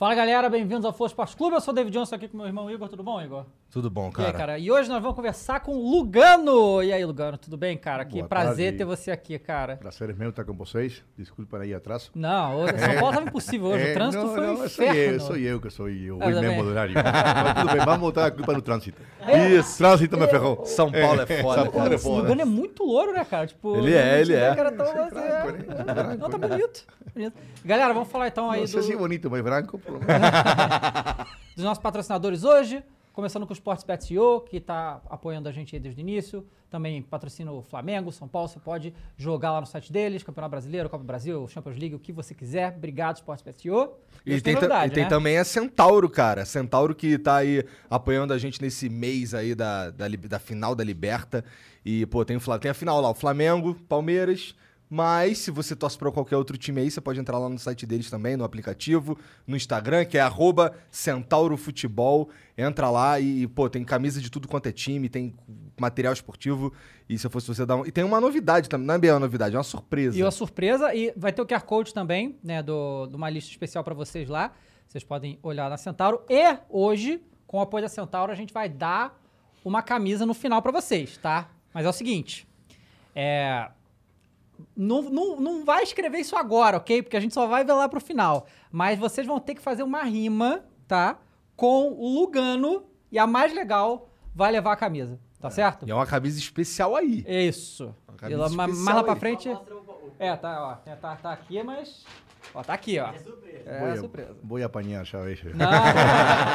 Fala galera, bem-vindos ao Flow Esporte Clube. Eu sou o David Johnson aqui com meu irmão Igor. Tudo bom, Igor? Tudo bom, E aí, cara? cara? E hoje nós vamos conversar com o Lugano. E aí, Lugano, tudo bem, cara? Que Boa prazer tarde. ter você aqui, cara. Prazer é meu estar com vocês. Desculpem aí atraso. Não, hoje, São Paulo tava impossível hoje. É, o trânsito não, foi um não, sou inferno. eu, sou eu que sou eu, tá mesmo do horário. Mas tudo bem, vamos botar a culpa no trânsito. Isso. Trânsito me ferrou. São Paulo é foda, São Paulo cara. é O foda. Lugano é muito louro, né, cara? Tipo, Ele é, ele é. Cara tão assim, branco, né? é. Não, tá bonito. bonito. Galera, vamos falar então aí Não sei do- se é bonito, mas branco, menos. dos nossos patrocinadores hoje. Começando com o Sports Bet.io, que está apoiando a gente aí desde o início. Também patrocina o Flamengo, São Paulo. Você pode jogar lá no site deles, Campeonato Brasileiro, Copa do Brasil, Champions League, o que você quiser. Obrigado, Sports Bet.io. E hoje tem, novidade, e tem né? também a Centauro, cara. Centauro que tá aí apoiando a gente nesse mês aí da, da, da final da Liberta. E, pô, tem, o tem a final lá, o Flamengo, Palmeiras. Mas se você torce pra qualquer outro time aí, você pode entrar lá no site deles também, no aplicativo, no Instagram, que é arroba Centauro Futebol. Entra lá e, pô, tem camisa de tudo quanto é time, tem material esportivo. E se eu fosse você dar um... E tem uma novidade também, não é bem uma novidade, é uma surpresa. E uma surpresa, e vai ter o QR Code também, né, do, de uma lista especial para vocês lá. Vocês podem olhar na Centauro. E hoje, com o apoio da Centauro, a gente vai dar uma camisa no final para vocês, tá? Mas é o seguinte, é... Não, não, não vai escrever isso agora, ok? Porque a gente só vai ver lá pro final. Mas vocês vão ter que fazer uma rima, tá? Com o Lugano. E a mais legal vai levar a camisa, tá certo? E é uma camisa especial aí. Isso. Uma E camisa lá- ma- mais lá pra aí. frente. É, tá, ó. é, Tá, tá aqui, mas. Ó, tá aqui, ó. É, Vou- surpresa. Vou apanhar já, veja. Não, Vai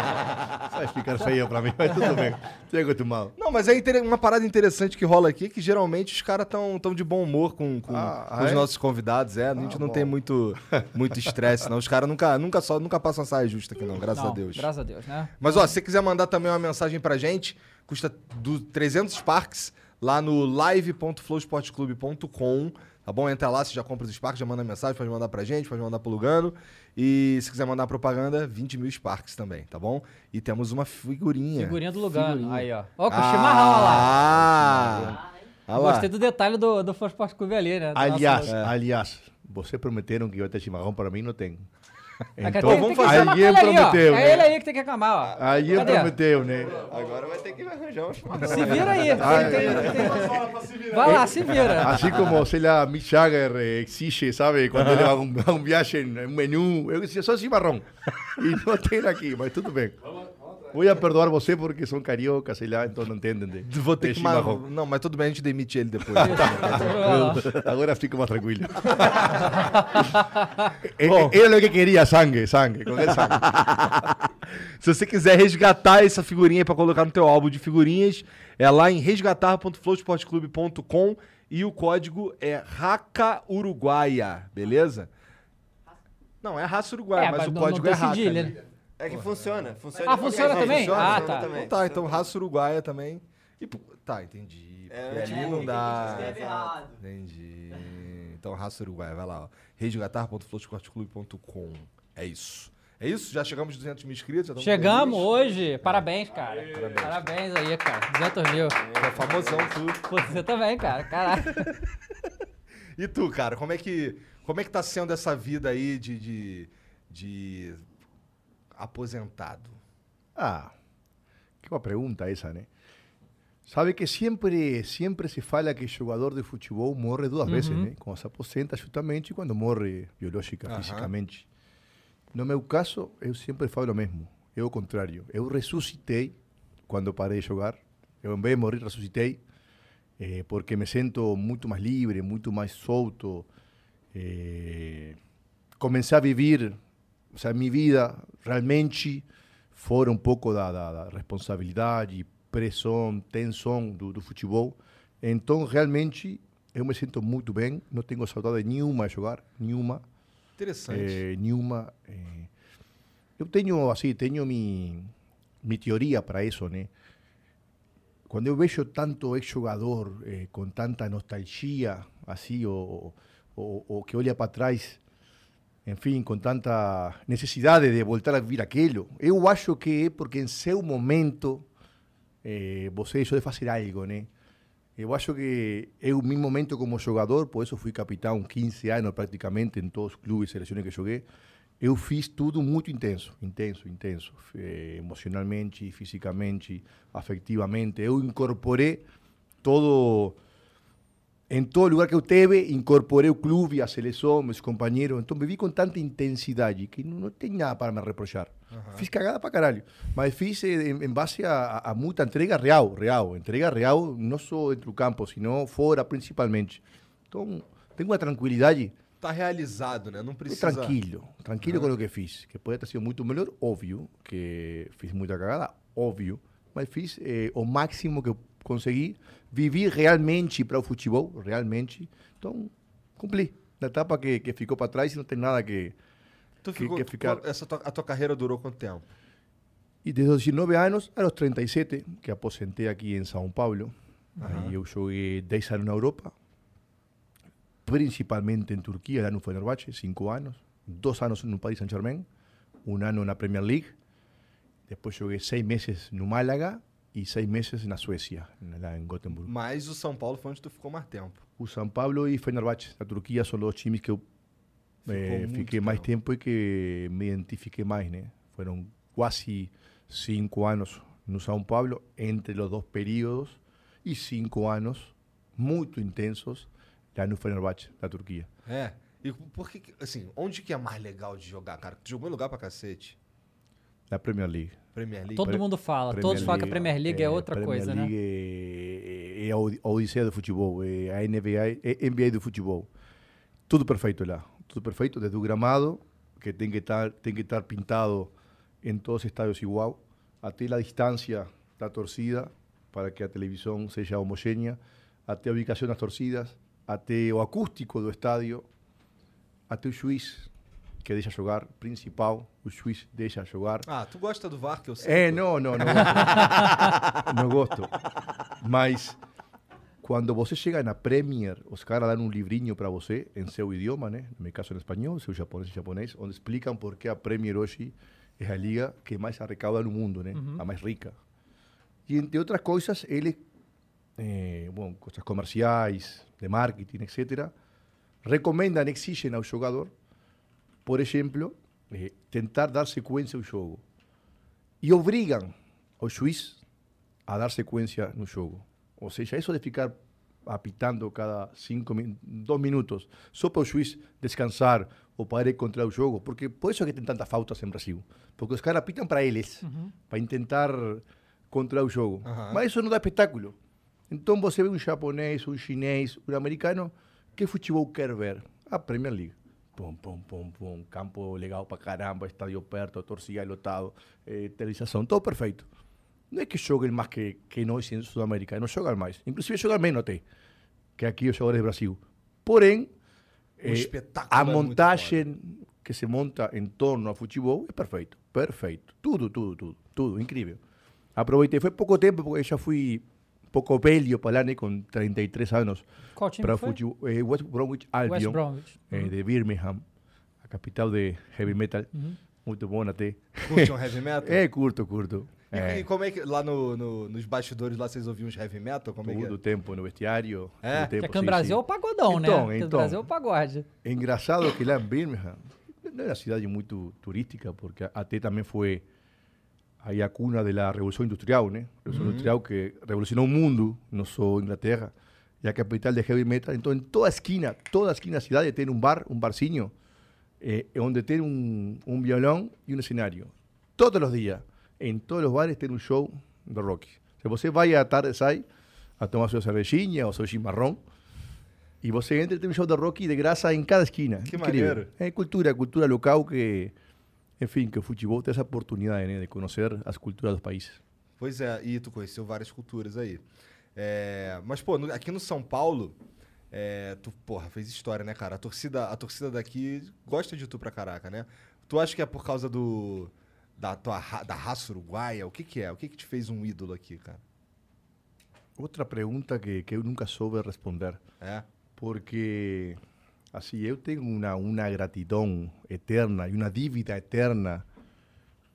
ficar feio pra mim, mas tudo bem. Tô acostumado. Não, mas é uma parada interessante que rola aqui, que geralmente os caras tão, tão de bom humor com, com, Ah, com os é? nossos convidados. É, a gente Ah, não bom. tem muito muito estresse, não. Os caras nunca, nunca, só, nunca passam uma saia justa aqui, não, graças não, a Deus. Graças a Deus, né? Mas, ó, se você quiser mandar também uma mensagem pra gente, custa do 300 Sparks lá no live.flowsportclube.com, tá bom? Entra lá, você já compra os Sparks, já manda mensagem, pode mandar pra gente, pode mandar pro Lugano. E se quiser mandar propaganda, 20 mil Sparks também, tá bom? E temos uma figurinha. Figurinha do Lugano. Figurinha. Aí, ó. Ó, com o chimarrão olha lá. Ah! Gostei do detalhe do, do Flow Sport Clube ali, né? Do Aliás, nosso- aliás, vocês prometeram que ia ter chimarrão para mim, não tem. É Então, vamos fazer. ele aí, ó. prometeu, É né? ele aí que tem que reclamar, ó. Alguém Cadê? prometeu, né? Agora vai ter que arranjar um Se vira aí. tem- tem- tem- Vai lá, se vira. Assim como, sei lá, Mick Jagger exige, sabe? Quando ele vai a um, um viagem, um menu, eu disse só chimarrão. E não tem aqui, mas tudo bem. Vou a perdoar você porque são carioca, sei lá, então não entendem de, Vou ter que. ma- chimarrão. Não, mas tudo bem, a gente demite ele depois. Agora fico mais tranquilo. Era o que queria, sangue, sangue. Esse sangue. Se você quiser resgatar essa figurinha pra colocar no teu álbum de figurinhas, é lá em resgatar.flowsportclube.com e o código é Raca Uruguaia, beleza? Não, é raça uruguaia, É, mas, mas o não- código não é Raca. cedilha, né? É que funciona. funciona Ah, funciona também? jeito. Ah, Funciona tá. também. Então tá, então raça uruguaia também. E, tá, entendi. É, ali é, não dá. Entendi. Então, raça uruguaia, vai lá, ó. resgatar.flowsportclube.com. É isso. É isso? Já chegamos a 200 mil inscritos? Já Chegamos hoje. Parabéns, cara. Parabéns aí, cara. 200 mil. É famosão tu. Você também, cara. Caralho. E tu, cara, como é que, como é que tá sendo essa vida aí de, de, de aposentado? Ah, que uma pergunta essa, né? Sabe que sempre, sempre se fala que jogador de futebol morre duas vezes, né? Quando se aposenta justamente e quando morre biológica, Aham. fisicamente. No meu caso, eu sempre falo o mesmo. É o contrário. Eu ressuscitei quando parei de jogar. Eu, em vez de morrer, ressuscitei. eh, porque me sinto muito mais livre, muito mais solto. Eh, comecei a viver o sea, minha vida realmente fora um pouco da, da, da responsabilidade, pressão, tensão do, do futebol. Então, realmente, eu me sinto muito bem, não tenho saudade nenhuma de jogar, nenhuma. Interessante. Eh, nenhuma. eh, eu tenho, assim, tenho mi, mi teoria para isso, né? Quando eu vejo tanto ex-jogador eh, com tanta nostalgia, assim, ou, ou, ou que olha para trás, enfim, com tanta necessidade de voltar a vir aquilo, eu acho que é porque em seu momento eh, você deixou de fazer algo, né? Eu acho que eu, meu momento como jogador, por isso fui capitão 15 anos praticamente em todos os clubes e seleções que joguei, eu fiz tudo muito intenso, intenso, intenso, eh, emocionalmente, fisicamente, afectivamente. Eu incorporei todo, em todo lugar que eu teve, incorporei o clube, a seleção, meus companheiros. Então vivi com tanta intensidade que não, não tem nada para me reprochar. Fiz cagada para caralho, mas fiz eh, em, em base a, a, muita entrega real, real, entrega real, não só dentro do campo, sino fora principalmente. Então, tenho uma tranquilidade Tá realizado, né? Não precisa. tranquilo, tranquilo com o que fiz. Que pode ter sido muito melhor, óbvio, que fiz muita cagada, óbvio, mas fiz eh, o máximo que eu consegui, vivi realmente para o futebol, realmente. Então, cumpri. Na etapa que, que ficou para trás, não tem nada que. Tu que- ficou, que ficar- essa tua- a tua carreira durou quanto tempo? E desde os 19 anos a los 37, que aposentei aqui em São Paulo, aí eu joguei 10 anos na Europa, principalmente em Turquia, lá no Fenerbahçe, 5 anos, 2 anos no Paris Saint-Germain, um ano na Premier League, depois joguei 6 meses no Málaga e 6 meses na Suécia, lá em Gothenburg. Mas o São Paulo foi onde tu ficou mais tempo. O São Paulo e Fenerbahçe, da Turquia, são os times que eu eh, fiquei mais tempo e que me identifiquei mais, né? Foram quase cinco anos no São Paulo, entre os dois períodos, e cinco anos muito intensos lá no Fenerbahçe, da Turquia. É. E por que- assim, onde que é mais legal de jogar, cara? Tu jogou em lugar pra cacete. Na Premier League. Premier League. Todo Pre- mundo fala, Premier todos falam que a League, Premier League é, eh, outra Premier coisa, né? League é, é a odi- a odisseia do futebol, é a NBA, é NBA do futebol. Tudo perfeito lá, tudo perfeito, desde o gramado, que tem que estar, tem que estar pintado em todos os estádios igual, até a distância da torcida, para que a televisão seja homogênea, até a ubicação das torcidas, até o acústico do estádio, até o juiz que deixa jogar, principal, o juiz deixa jogar. Ah, tu gosta do VAR, que eu sei. É, não, não, não gosto. não gosto. Mas quando você chega na Premier, os caras dão um livrinho para você em seu idioma, né? No meu caso em espanhol, seu japonês e japonês, onde explicam por que a Premier hoje é a liga que mais arrecauda no mundo, né? A mais rica. E entre outras coisas, ele, eh, bom, coisas comerciais, de marketing, etc., recomendam, exigem ao jogador, por exemplo, eh, tentar dar sequência ao jogo e obrigam ao juiz a dar sequência no jogo. Ou seja, isso de ficar apitando cada cinco, dois minutos só para o juiz descansar ou para ir contra o jogo, porque por isso é que tem tantas faltas em Brasil, porque os caras apitam para eles, para tentar controlar o jogo. Aham. Mas isso não dá espetáculo. Então você vê um japonês, um chinês, um americano, que futebol quer ver? A Premier League. Pum, pum, pum, pum, campo legal pra caramba, estádio perto, torcida lotado, eh, televisação, todo perfeito. Não é que joguem mais que, que nós em Sudamérica, não jogam mais. Inclusive jogam menos até que aqui os jogadores do Brasil. Porém, eh, a montagem que se monta em torno ao futebol é perfeito. Perfeito. Tudo, tudo, tudo. Tudo. Incrível. Aproveitei. Foi pouco tempo, porque eu já fui um pouco velho para lá, né, com 33 anos. Qual time Para eh, West Bromwich Albion. West Bromwich. eh, de Birmingham, a capital de heavy metal. Muito bom até. Curte um heavy metal? É, curto, curto. E, É, e como é que lá no, no- nos bastidores lá vocês ouviam uns heavy metal? Como é que todo o é? tempo no vestiário. É? todo o Que tempo, aqui no Brasil sim. é o pagodão, né? Então, no então. Brasil é o pagode. É engraçado que lá em Birmingham não é uma cidade muito turística, porque até também foi aí a cuna da Revolução Industrial, né? Revolução Industrial que revolucionou o mundo, não só Inglaterra, e a capital de heavy metal. Então, em toda esquina, toda esquina da cidade tem um bar, um barzinho, eh, onde tem um, um violão e um cenário. Todos os dias, em todos os bares tem um show de rock. Se você vai à tarde, sai a tomar sua cervejinha ou seu chimarrão, e você entra e tem um show de rock de graça em cada esquina. Que Incrível. maneiro. É cultura, cultura local que, enfim, que o futebol tem essa oportunidade né, de conhecer as culturas dos países. Pois é, e tu conheceu várias culturas aí. É, mas, pô, no- aqui no São Paulo, é, tu, porra, fez história, né, cara? A torcida, a torcida daqui gosta de tu pra caraca, né? Tu acha que é por causa do. Da, tua, da raça uruguaia? O que que é? O que que te fez um ídolo aqui, cara? Outra pergunta que, que eu nunca soube responder. É? porque assim eu tenho uma uma gratidão eterna e uma dívida eterna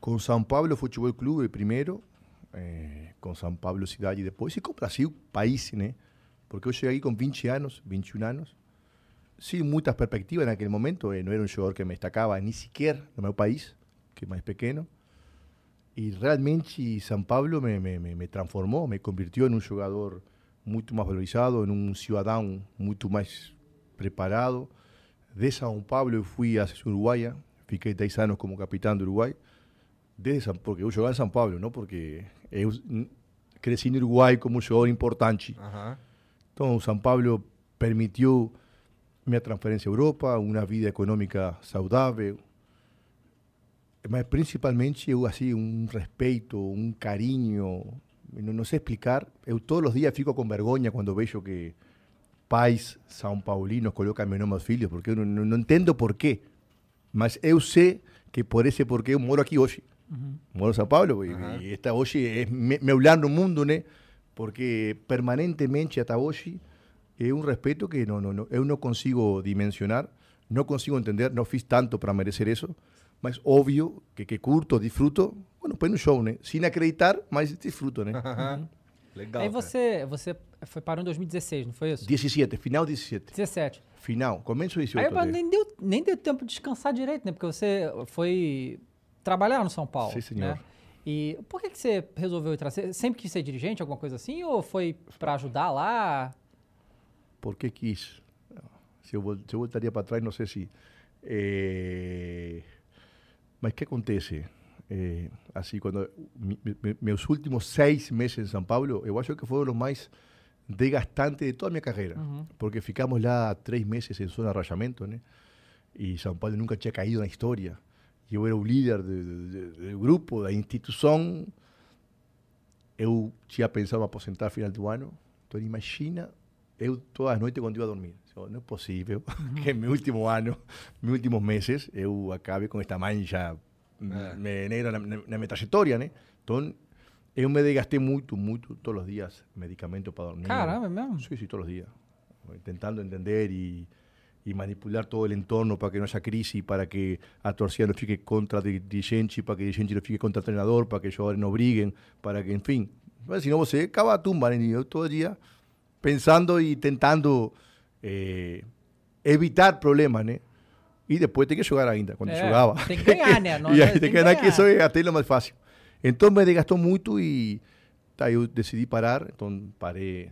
com São Paulo Futebol Clube primeiro, eh, com São Paulo cidade depois e com o Brasil país, né? Porque eu cheguei com 20 anos, 21 anos, sem muitas perspectivas naquele momento, eh, não era um jogador que me destacava nem sequer no meu país, que é mais pequeno. E realmente São Paulo me, me, me, transformou, me convirtió en un jugador muito mais valorizado, en un cidadão muito mais preparado. De São Paulo fui a Uruguaia, fiquei 10 anos como capitão do Uruguai, desde São, porque eu jogava em São Paulo, não porque eu cresci no Uruguai como um jogador importante. Aham. Então, São Paulo permitiu minha transferência à Europa, uma vida econômica saudável, mas principalmente eu assim um respeito, um carinho, não, não sei explicar. Eu todos os dias fico com vergonha quando vejo que pais são paulinos colocam meu nome aos filhos, porque eu não, não, não entendo por quê. Mas eu sei que por esse porquê eu moro aqui hoje. Moro em São Paulo e, e esta hoje é me- meu lar no mundo, né? Porque permanentemente até hoje é um respeito que não, não, não, eu não consigo dimensionar, não consigo entender, não fiz tanto para merecer isso, mas óbvio que, que curto, disfruto, bueno, põe no show, né? Sem acreditar, mas disfruto, né? Legal. Aí cara. você, você foi parou em 2016, não foi isso? 17, final 17. 17. Final, começo 18. Aí até. nem deu, nem deu tempo de descansar direito, né? Porque você foi trabalhar no São Paulo. Sim, senhor. Né? E por que, que você resolveu entrar? Você sempre quis ser dirigente, alguma coisa assim? Ou foi pra ajudar lá? porque quis. Se eu, se eu voltaria para trás, não sei se. eh, mas o que acontece? Eh, así, cuando mi, mis últimos seis meses en San Pablo, eu acho que fueron los más desgastantes de toda mi carrera, porque ficamos lá tres meses en zona de rayamiento, ¿no? y San Pablo nunca había caído en la historia. Yo era un líder del de, de, de grupo, de la institución. Yo ya pensaba aposentar a final do año. Entonces, imagina, yo todas las noches cuando iba a dormir. Yo, no es posible que en mi último año, mis últimos meses, yo acabe con esta mancha me- negra na, na, na minha trajetória, né? Então, eu me desgastei muito, muito, todos os dias, medicamento para dormir. Caramba, mesmo? Sí, sí, todos los días. Intentando entender y, y manipular todo el entorno para que no haya crisis, para que a torcida no fique contra di- dirigente, para que dirigente no fique contra entrenador, para que los jugadores no briguen, para que, en fin. Mas, si no, você acaba a tumba, né? Eu todo dia pensando y tentando eh, evitar problemas, né? E depois tem que jogar ainda, quando É, jogava. tem que ganhar, né? Não- e aí tem tem que ganhar, que isso é até mais fácil. Então me desgastou muito e tá, eu decidi parar, então parei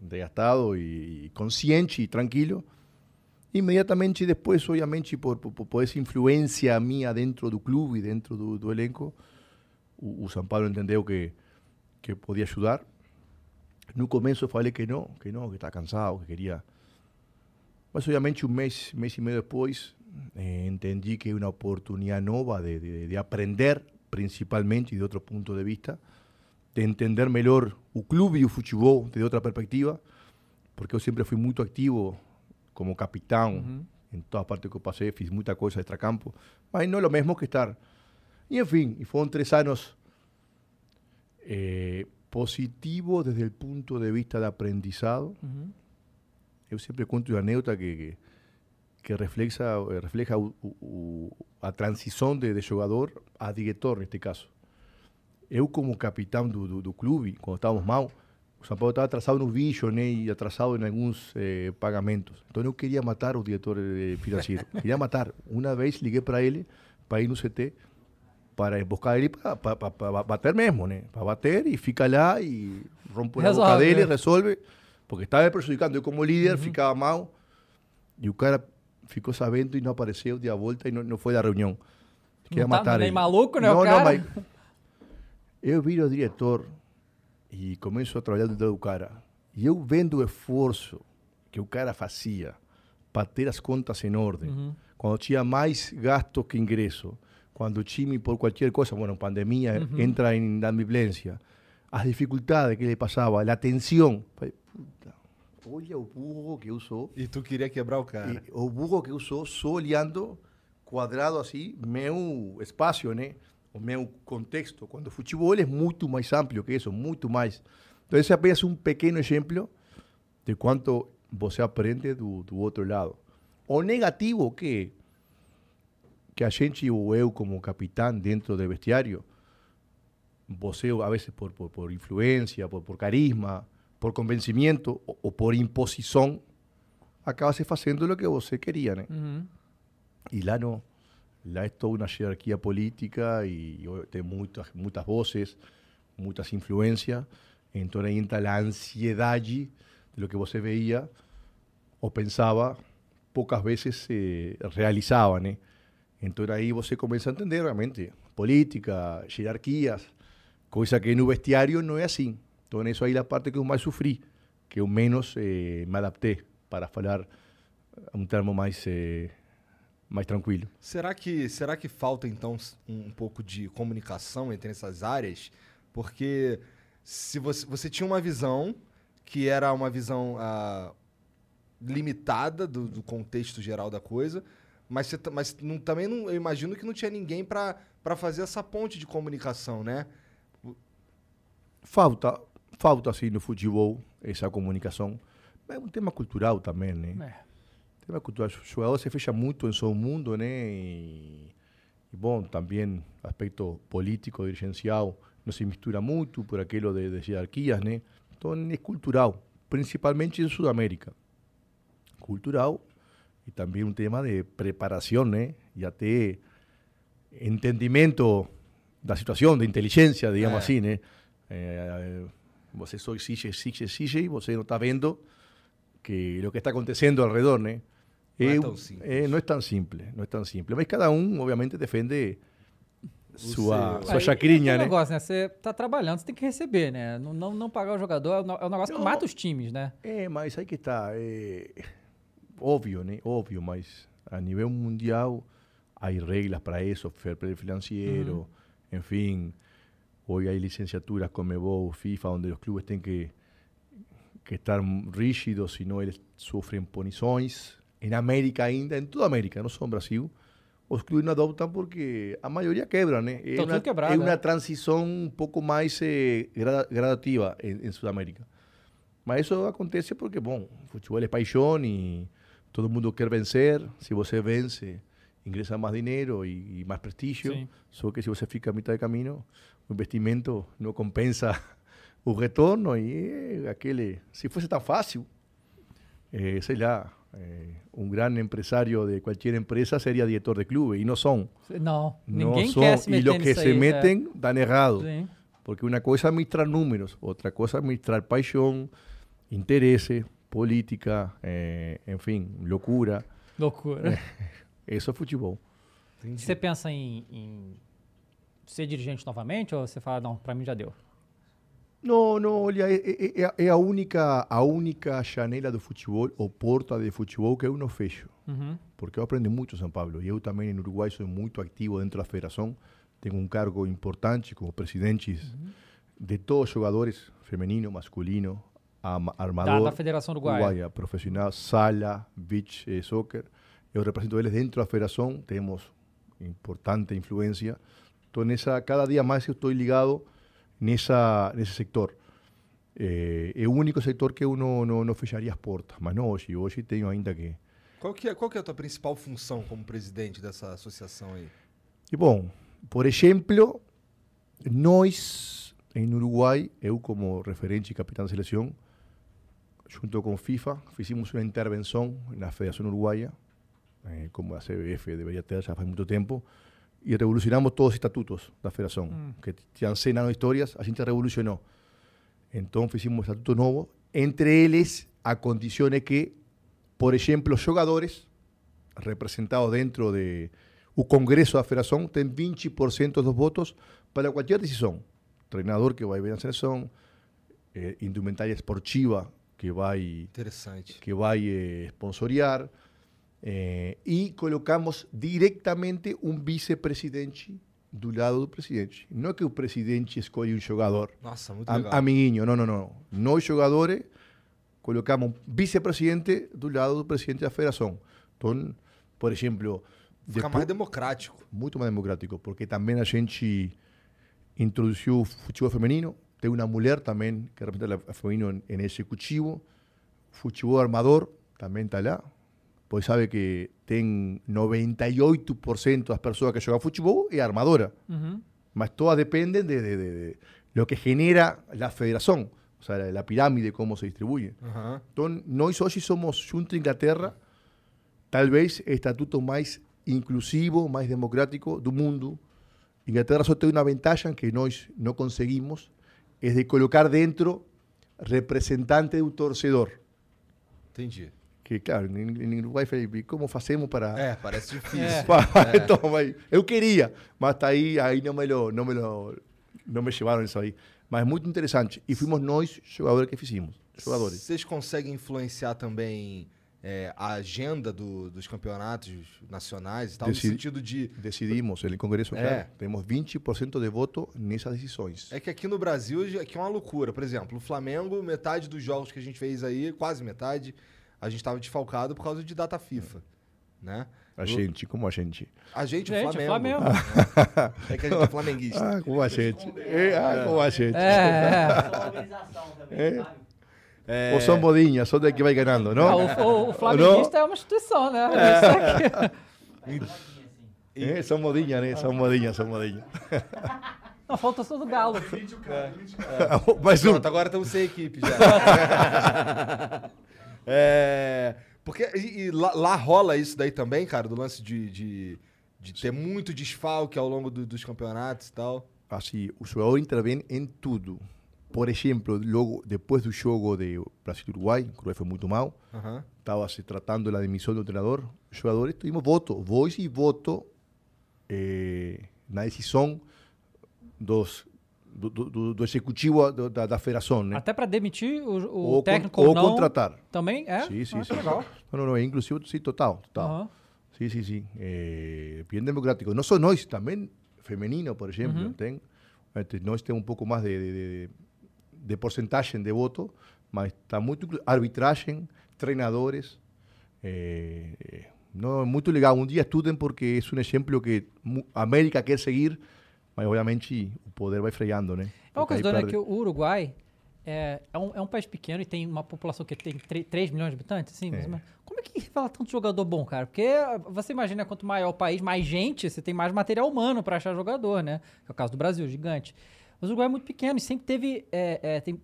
desgastado e consciente e tranquilo. Imediatamente depois, obviamente, por, por, por essa influência minha dentro do clube e dentro do, do elenco, o, o São Paulo entendeu que, que podia ajudar. No começo eu falei que não, que não, que estava cansado, que queria. Mas obviamente um mês, mês e meio depois, eh, entendi que é uma oportunidade nova de, de, de aprender, principalmente de outro ponto de vista, de entender melhor o clube e o futebol de outra perspectiva, porque eu sempre fui muito ativo como capitão em toda parte que eu passei, fiz muita coisa extracampo, mas não é o mesmo que estar. E enfim, e foram três anos eh, positivos desde o ponto de vista de aprendizado. Eu sempre conto uma anécdota que, que, que refleja, eh, refleja o, o, a transição de, de jogador a diretor, neste caso. Eu, como capitão do, do, do clube, quando estávamos mal, o São Paulo estava atrasado no bicho né, e atrasado em alguns eh, pagamentos. Então eu queria matar o diretor eh, financeiro. queria matar. Uma vez liguei para ele, para ir no CT, para buscar ele para bater mesmo, né? Para bater e fica lá e rompe na boca dele, né? resolve, porque estava me prejudicando. Eu, como líder, ficava mal e o cara ficou sabendo e não apareceu, deu a volta e não, não foi da reunião. Queria Não tá matar nem ele. maluco, né, o Não, cara? não, mas eu viro o diretor e começo a trabalhar dentro do cara. E eu vendo o esforço que o cara fazia para ter as contas em ordem, quando tinha mais gasto que ingresso, Cuando o time, por cualquier cosa, bueno, pandemia, entra en inadimplência, as dificuldades que ele passava, a tensão. Olha o burro que eu sou. E tu queria quebrar o cara. E o burro que eu sou, só olhando quadrado assim, meu espaço, né? O meu contexto. Quando o futebol é muito mais amplo que isso, muito mais. Então, esse é apenas um pequeno exemplo de quanto você aprende do, do outro lado. O negativo que que a gente ou eu como capitão dentro do vestiário, você a vezes por, por, por influência, por, por carisma, por convencimento ou, ou por imposição, acaba se fazendo o que você queria, né? Uhum. E lá não. Lá é toda uma hierarquia política e tem muitas, muitas vozes, muitas influências. Então aí entra a ansiedade de lo que você veía ou pensava, poucas vezes se realizava, né? Então aí você começa a entender realmente política, jerarquias, coisa que no vestiário não é assim. Então isso aí é a parte que eu mais sofri, que eu menos eh, me adaptei, para falar um termo mais, eh, mais tranquilo. Será que, será que falta, então, um, um pouco de comunicação entre essas áreas? Porque se você, você tinha uma visão que era uma visão ah, limitada do, do contexto geral da coisa, mas, você, mas não, também não, eu imagino que não tinha ninguém para fazer essa ponte de comunicação, né? Falta, falta assim no futebol essa comunicação. É um tema cultural também, né? É. Tema cultural. O jogador se fecha muito em seu mundo, né? E, e bom, também aspecto político, dirigencial, não se mistura muito por aquilo de, de hierarquias, né? Então é cultural, principalmente em Sudamérica. Cultural e também um tema de preparação, né? E até entendimento da situação, de inteligência, digamos É. assim, né? Eh, você só exige, exige, exige e você não está vendo que o que está acontecendo ao redor, né? Não é um- tão simples. é, não é tão simples, não é tão simples. Mas cada um, obviamente, defende sua, seu. sua É, chacrinha, né? negócio, né? Você tá trabalhando, você tem que receber, né? Não, não, não pagar o jogador é um- é negócio que Não. mata os times, né? É, mas aí que está. É, óbvio, né? Óbvio, mas a nível mundial há regras para isso, fair play financiero, enfim. Hoy hay licenciaturas Comebol, FIFA, donde los clubes tienen que, que estar rígidos, si no sufren punições. En América ainda, en toda América, no só no Brasil, os clubes no adoptan porque a mayoría quebran. ¿eh? Es, una, es una transición un poco más eh, gradativa en, en, Sudamérica. Mas eso acontece porque, bueno, fútbol es paixón y todo el mundo quiere vencer. Si você vence, ingresa más dinero y, y más prestigio. Sí. Solo que si você fica a mitad de camino, o investimento não compensa o retorno e é aquele... Se fosse tão fácil, eh, sei lá, eh, um grande empresário de qualquer empresa seria diretor de clube e não são. Não, Não ninguém são. quer se e meter os que se aí, é. metem, dão errado. Sim. Porque uma coisa é administrar números, outra coisa é administrar paixão, interesse, política, eh, enfim, loucura. Loucura. Isso é futebol. Você pensa em, em ser dirigente novamente ou você fala, não, pra mim já deu? Não, não, olha, é, é- é- é a única a única janela do futebol, ou porta de futebol que eu não fecho. Uhum. Porque eu aprendi muito em São Paulo. E eu também, no Uruguai, sou muito ativo dentro da federação. Tenho um cargo importante como presidente de todos os jogadores, feminino, masculino, ama- Da, armador. da Federação Uruguaia. Uruguaia, profissional, sala, beach, eh, soccer. Eu represento eles dentro da federação, temos importante influência. Então, nessa, cada dia mais eu estou ligado nessa, nesse setor. Eh, é o único setor que eu não, não, não fecharia as portas, mas não hoje. Hoje tenho ainda que... Qual que, é, qual que é a tua principal função como presidente dessa associação aí? E bom, por exemplo, nós em Uruguai, eu como referente e capitão de seleção, junto com FIFA, fizemos uma intervenção na Federação Uruguaia, eh, como a CBF deveria ter já faz muito tempo, e revolucionamos todos os estatutos da federação, que tinham 100 anos de histórias, a gente revolucionou. Então fizemos um estatuto novo, entre eles a condição é que, por exemplo, os jogadores representados dentro de o Congresso da Federação tem 20% dos votos para qualquer decisão. Treinador que vai ver a seleção, eh, indumentária esportiva que vai Interessante. que vai eh, sponsorear, Eh, e colocamos diretamente um vice-presidente do lado do presidente. Não é que o presidente escolhe um jogador, Nossa, muito legal. amiguinho, não, não, não. Nós jogadores colocamos um vice-presidente do lado do presidente da federação. Então, por exemplo, Fica mais democrático. muito mais democrático, porque também a gente introduziu o futebol feminino, tem uma mulher também que representa o feminino em executivo, futebol armador também está lá, pois sabe que tem 98% das pessoas que jogam futebol é armadora, Uhum. mas todas dependen de, de- de- de lo que genera la federación, o sea, la, la pirámide, cómo se distribuye. Aham. Então, nós hoje somos, junto à Inglaterra, talvez estatuto mais inclusivo, mais democrático do mundo. Inglaterra só tem uma vantagem que nós não conseguimos, é de colocar dentro representante do torcedor. Entendi. Que, claro, em Uruguai, Felipe, como fazemos para... É, parece difícil. É. Então, vai. eu queria, mas tá aí, aí não me lo, não me lo, não me levaram isso aí. Mas muito interessante. E fomos nós, jogadores, que fizemos. Jogadores. Vocês conseguem influenciar também é, a agenda do- dos campeonatos nacionais e tal, Decidi- no sentido de... Decidimos, no Congresso, É. claro, temos 20% de voto nessas decisões. É que aqui no Brasil aqui é uma loucura. Por exemplo, o Flamengo, metade dos jogos que a gente fez aí, quase metade, a gente estava desfalcado por causa de data FIFA, né? A gente, como a gente. A gente, o Gente, Flamengo. Flamengo. É que a gente é flamenguista. Ah, como a gente. É, ah, como a gente. É, é. É, Ou são modinhas, só daqui vai ganhando, Ah, não? o, o- o flamenguista é uma instituição, né? Isso aqui. É, são modinhas, né? São modinhas, são modinhas. Não, falta só do Galo. Mais um. Pronto, agora estamos sem equipe já. é, porque e, e lá, lá rola isso daí também, cara, do lance de, de, de ter muito desfalque ao longo do- dos campeonatos e tal. Assim, o jogador intervém em tudo. Por exemplo, logo depois do jogo de Brasil-Uruguai, o Uruguai foi muito mal, Aham. estava se tratando da demissão do treinador, os jogadores tuvimos voto, voz e voto eh, na decisão dos, do, do- do- executivo do- da, da federação, né? Até pra demitir o, o Ou con- técnico ou ou não. contratar. Também é? Sim, sim, Ah, sim. legal. Não, não, não, é inclusive, sim, total, total. Aham. Sí, sí, sí. Eh, bien democrático. No solo nós, también femenino, por. Ujú. Ten, este, nós tem um pouco mais de, de, de, de porcentagem de voto, mas está muito arbitragem, treinadores. Eh, eh, não, muito legal. Um dia estudem porque é um exemplo que a América quer seguir, mas obviamente o poder vai freando, né? É uma coisa né? perde. Que o Uruguai é, é, um, é um país pequeno e tem uma população que tem 3, milhões de habitantes, assim, ou menos. Como é que revela tanto jogador bom, cara? Porque você imagina, quanto maior o país, mais gente, você tem mais material humano pra achar jogador, né? Que é o caso do Brasil, gigante. Mas o Uruguai é muito pequeno e sempre teve... é, é, tem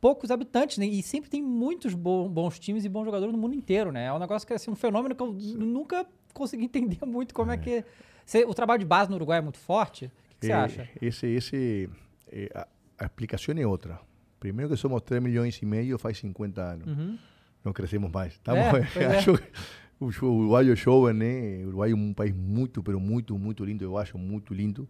poucos habitantes, né? E sempre tem muitos bo- bons times e bons jogadores no mundo inteiro, né? É um negócio que é assim, um fenômeno que eu nunca consegui entender muito como é, que... Você- o trabalho de base no Uruguai é muito forte? Que, você Eh, acha? Esse, esse, eh, a, a explicação é outra. Primeiro que somos 3 milhões e meio faz 50 anos. Uhum. Não crescemos mais. Estamos, É, é. o o Uruguai é jovem, né? O Uruguai é um país muito, pero muito, muito lindo. Eu acho muito lindo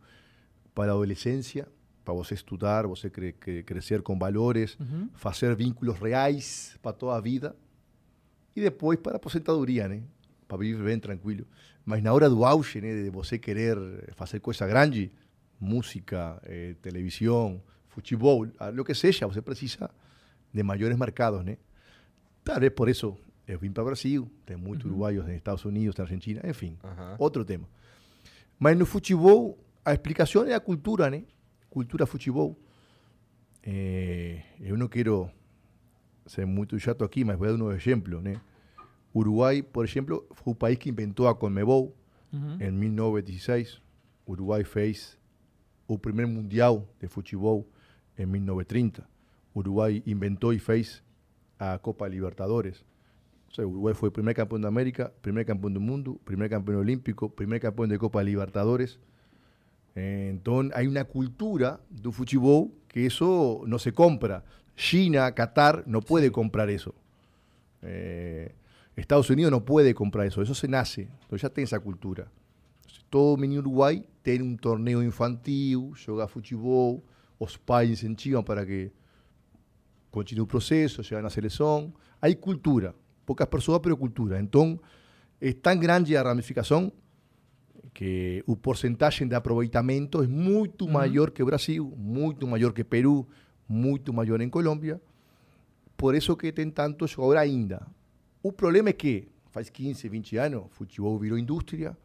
para a adolescência, para você estudar, você cre cre crescer com valores, Uhum. fazer vínculos reais para toda a vida. E depois para a aposentadoria, né? Para viver bem tranquilo. Mas na hora do auge, né? De você querer fazer coisa grande, música, eh, televisão, futebol, lo que seja, você precisa de maiores mercados, né? Tal vez por isso eu vim para o Brasil, tem muitos uruguaios nos Estados Unidos, na Argentina, enfim, Aham. outro tema. Mas no futebol, a explicação é a cultura, né? Cultura futebol. Eh, eu não quero ser muito chato aqui, mas vou dar um exemplo, né? Uruguai, por exemplo, foi o país que inventou a Conmebol Uhum. em 1916. Uruguai fez o primeiro mundial de futebol em 1930. Uruguai inventou e fez a Copa Libertadores. O sea, Uruguai foi o primeiro campeão da América, primeiro campeão do mundo, primeiro campeão olímpico, primeiro campeão de Copa Libertadores. Então, hay una cultura do futebol que eso no se compra. China, Qatar, no puede comprar eso. Eh, Estados Unidos no puede comprar eso. Eso se nace. Entonces ya tem esa cultura. Entonces, todo menino Uruguai tem um torneio infantil, joga futebol, os pais incentivam para que continue o processo, chegar na seleção. Hay cultura. Poucas pessoas, pero cultura. Então, es tan grande la ramificación que el porcentaje de aproveitamento es mucho mayor que Brasil, mucho mayor que Perú, mucho mayor en Colombia. Por eso que tem tanto jogador ainda. O problema é que faz 15, 20 anos, futebol virou indústria,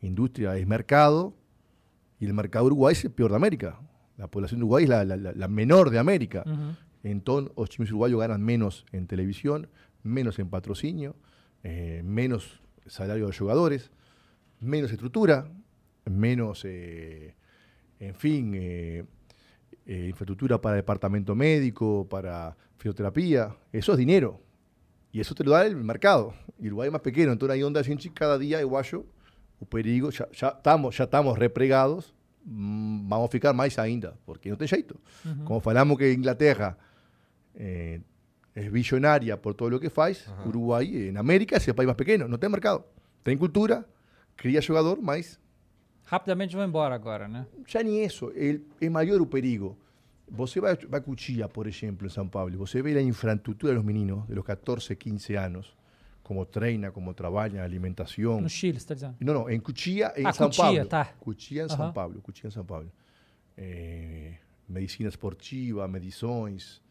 indústria é mercado, y el mercado uruguay es el peor de América. La población de Uruguay es la, la- la- la menor de América. Entonces, los times uruguayos ganan menos en televisión, menos en patrocinio, eh, menos salario de jugadores, menos estructura, menos, eh, en fin, eh, infraestructura para departamento médico, para fisioterapia. Eso es dinero. Y eso te lo da el mercado. Y Uruguay es más pequeño, entonces ahí donde a gente cada día uruguayo, o perigo, ya estamos, ya estamos repregados, mm, vamos ficar más ainda, porque no tem jeito. Como falamos que Inglaterra eh, es billonaria por todo lo que faz, Uruguay en América es el país más pequeño, no tem mercado. Tem cultura, cria jogador, mas Rapidamente vou embora agora, né? já nem isso, é, é maior o perigo. Você vai, vai a Cuchilla, por exemplo, em São Paulo, você vê a infraestrutura dos meninos de los 14, 15 anos, como treina, como trabalha, alimentação. No Chile, você tá dizendo. Não, não, em Cuchilla, em Ah, São Cotia, Paulo. tá. Cuchilla em. São Paulo, Cuchilla em São Paulo. Eh, medicina esportiva, medições.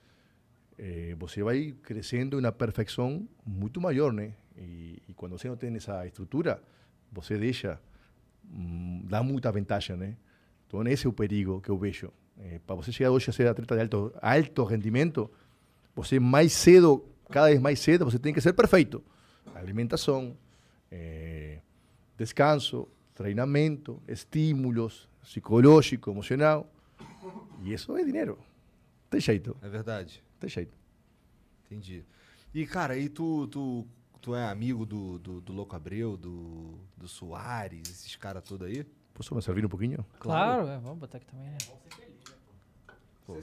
Eh, você vai crescendo uma perfeição muito maior, né? E, e quando você não tem essa estrutura, você deixa, hum, dá muita vantagem, né? Então esse é o perigo que eu vejo. Eh, para você chegar hoje a ser atleta de alto, alto rendimento, você mais cedo, cada vez mais cedo, você tem que ser perfeito. Alimentação, eh, descanso, treinamento, estímulos, psicológico, emocional. E isso é dinheiro. Tem jeito, É verdade. tem jeito. Entendi. E, cara, aí tu, tu, tu é amigo do, do, do Louco Abreu, do, do Soares, esses caras todos aí? Posso me servir um pouquinho? Claro, é, vamos botar aqui também, né?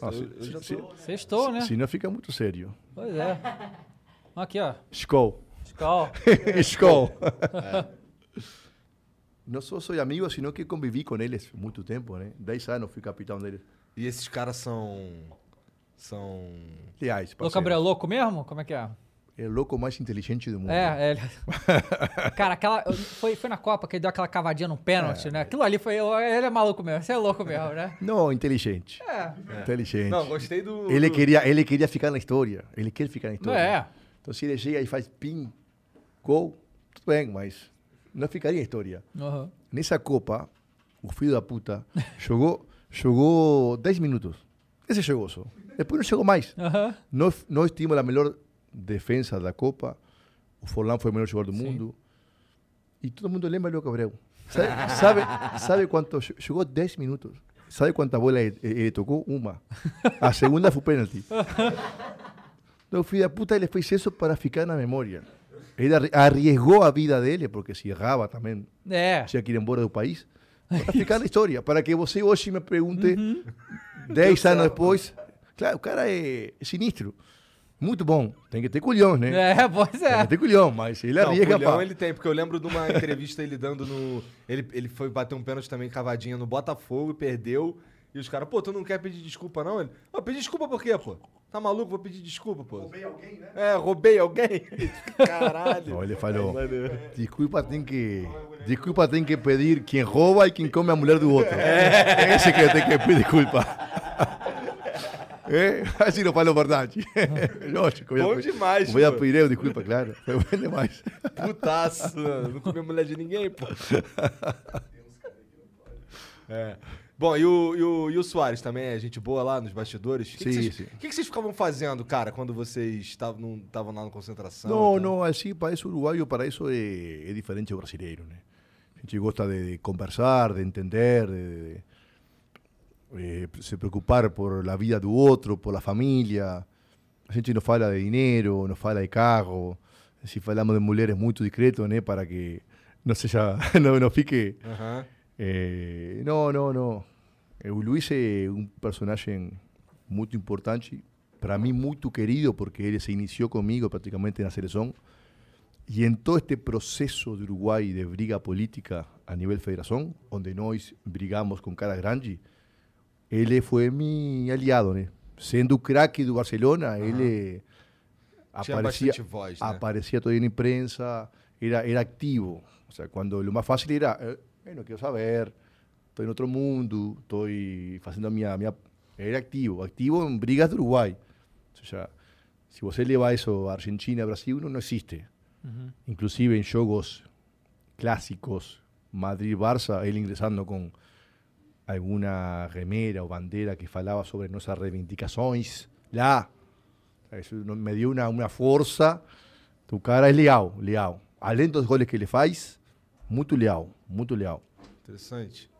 Ah, eu- se, eu já se, tô- Sextou, né? se, senão fica muito sério. Pois é. Aqui, ó. Skol. Skol. Skol. Não só sou amigo, sino que convivi com eles muito tempo, né? 10 anos fui capitão deles. E esses caras são. São. Leais, Louco parceiro. Gabriel louco mesmo? Como é que é? É o louco mais inteligente do mundo. É, ele... Cara, aquela. Foi, foi na Copa que ele deu aquela cavadinha no pênalti, né? Aquilo ali foi. Ele é maluco mesmo, você é louco mesmo, né? Não, inteligente. É. Inteligente. Não, gostei do. Ele do- queria, ele queria ficar na história. Ele quer ficar na Não história. é. Então, se ele chega e faz pin, gol, tudo bem, mas não ficaria na história. Uhum. Nessa Copa, o filho da puta jogou, jogou 10 minutos. Esse jogou só. Depois não chegou mais. Aham. Nós, nós tínhamos a melhor defesa da Copa. O Forlán foi o melhor jogador do mundo. E todo mundo lembra do Gabriel. Sabe, sabe, sabe quanto? Jogou 10 minutos. Sabe quanta bola ele, ele tocou? Uma. A segunda pênalti. Então, o filho da puta ele fez isso para ficar na memória. Ele arri- arriesgou a vida dele, porque se errava também, É. tinha que ir embora do país. Para ficar na história. Para que você hoje me pergunte, 10 anos depois. Claro, o cara é sinistro. Muito bom. Tem que ter culhão, né? É, pois Tem é. que ter culhão, mas ele Não, arriesga culhão ele tem, porque eu lembro de uma entrevista ele dando no. Ele, ele foi bater um pênalti também cavadinha no Botafogo e perdeu. E os caras, pô, tu não quer pedir desculpa, não? Ele, ó, pedir desculpa por quê, pô? Tá maluco? Vou pedir desculpa, pô. Roubei alguém, né? É, roubei alguém. Caralho. Ele falou, Maneiro. desculpa tem que... Desculpa tem que pedir quem rouba e quem come a mulher do outro. É. Esse que tem que pedir desculpa. É? Assim não falo verdade. Lógico. Bom demais, Vou a pô. pedir desculpa, claro. Foi bom demais. Putaço. Não comeu mulher de ninguém, pô. É. Bom, e o, e, o, e o Soares também é gente boa lá nos bastidores? O que, que, Sim, vocês, que, que vocês ficavam fazendo, cara, quando vocês estavam não estavam lá na concentração? Não, não, assim, para isso uruguaio, para isso é, é diferente do brasileiro, né? A gente gosta de, de conversar, de entender, de, de, eh, se preocupar por a vida do outro, por a família. A gente não fala de dinheiro, não fala de carro. Se falamos de mulheres muito discreto, né? Para que não seja, não, não fique... Aham. Eh, no, no, no. Eh, O Luis é um personagem muito importante, para mim muito querido, porque ele se iniciou comigo praticamente na seleção. E em todo este processo de Uruguai de briga política a nível federação, onde nós brigamos com caras grandes, ele foi meu aliado, né? Sendo o craque do Barcelona, ele Tinha aparecia, voz, né? aparecia todo na imprensa, era, era activo. O sea, cuando lo más fácil era, eh, bueno, quiero saber, Estoy en otro mundo, estoy haciendo a minha, minha. Era activo, activo en brigas de Uruguai. Ou seja, se você leva isso a Argentina, Brasil, não, não existe. Uhum. Inclusive em jogos clássicos, Madrid-Barça, ele ingressando com alguma remera ou bandeira que falava sobre nossas reivindicações lá. Isso me deu uma, uma força. Tu cara é leal, leal. Além dos goles que ele faz, muito leal, muito leal. Interessante.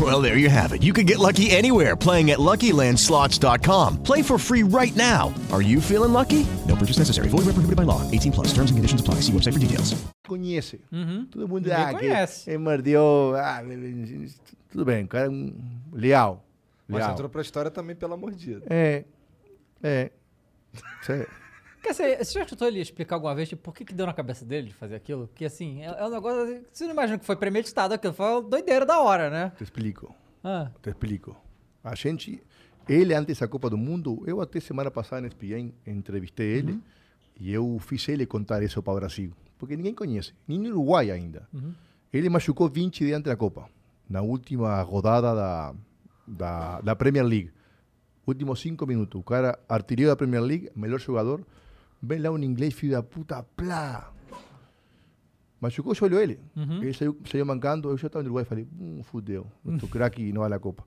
Well, there you have it. You can get lucky anywhere playing at LuckyLandSlots.com. Play for free right now. Are you feeling lucky? No purchase necessary. Void where prohibited by law. 18 plus. Terms and conditions apply. See website for details. conhece. Todo mundo Ninguém ah, que conhece. ele mordeu. Ah, tudo bem, o cara é um leal. Mas leal. entrou pra história também pela mordida. É. É. Cê- Quer dizer, você já escutou ele explicar alguma vez tipo, por que, que deu na cabeça dele de fazer aquilo? Porque assim, é, é um negócio. assim, Você não imagina que foi premeditado aquilo, foi uma doideira da hora, né? Te explico. Ah, Te explico. A gente, ele antes da Copa do Mundo, eu até semana passada na ESPN entrevistei ele e eu fiz ele contar isso para o Brasil, porque ninguém conhece, nem no Uruguai ainda. Ele machucou 20 dias antes da Copa, na última rodada da, da, da Premier League. Últimos cinco minutos, o cara, artilheiro da Premier League, melhor jogador, vem lá um inglês, filho da puta, plá. Machucou, eu olhou ele. Ele saiu, saiu mancando, eu já estava no Uruguai e falei, hum, fudeu, tu craque não vai à Copa.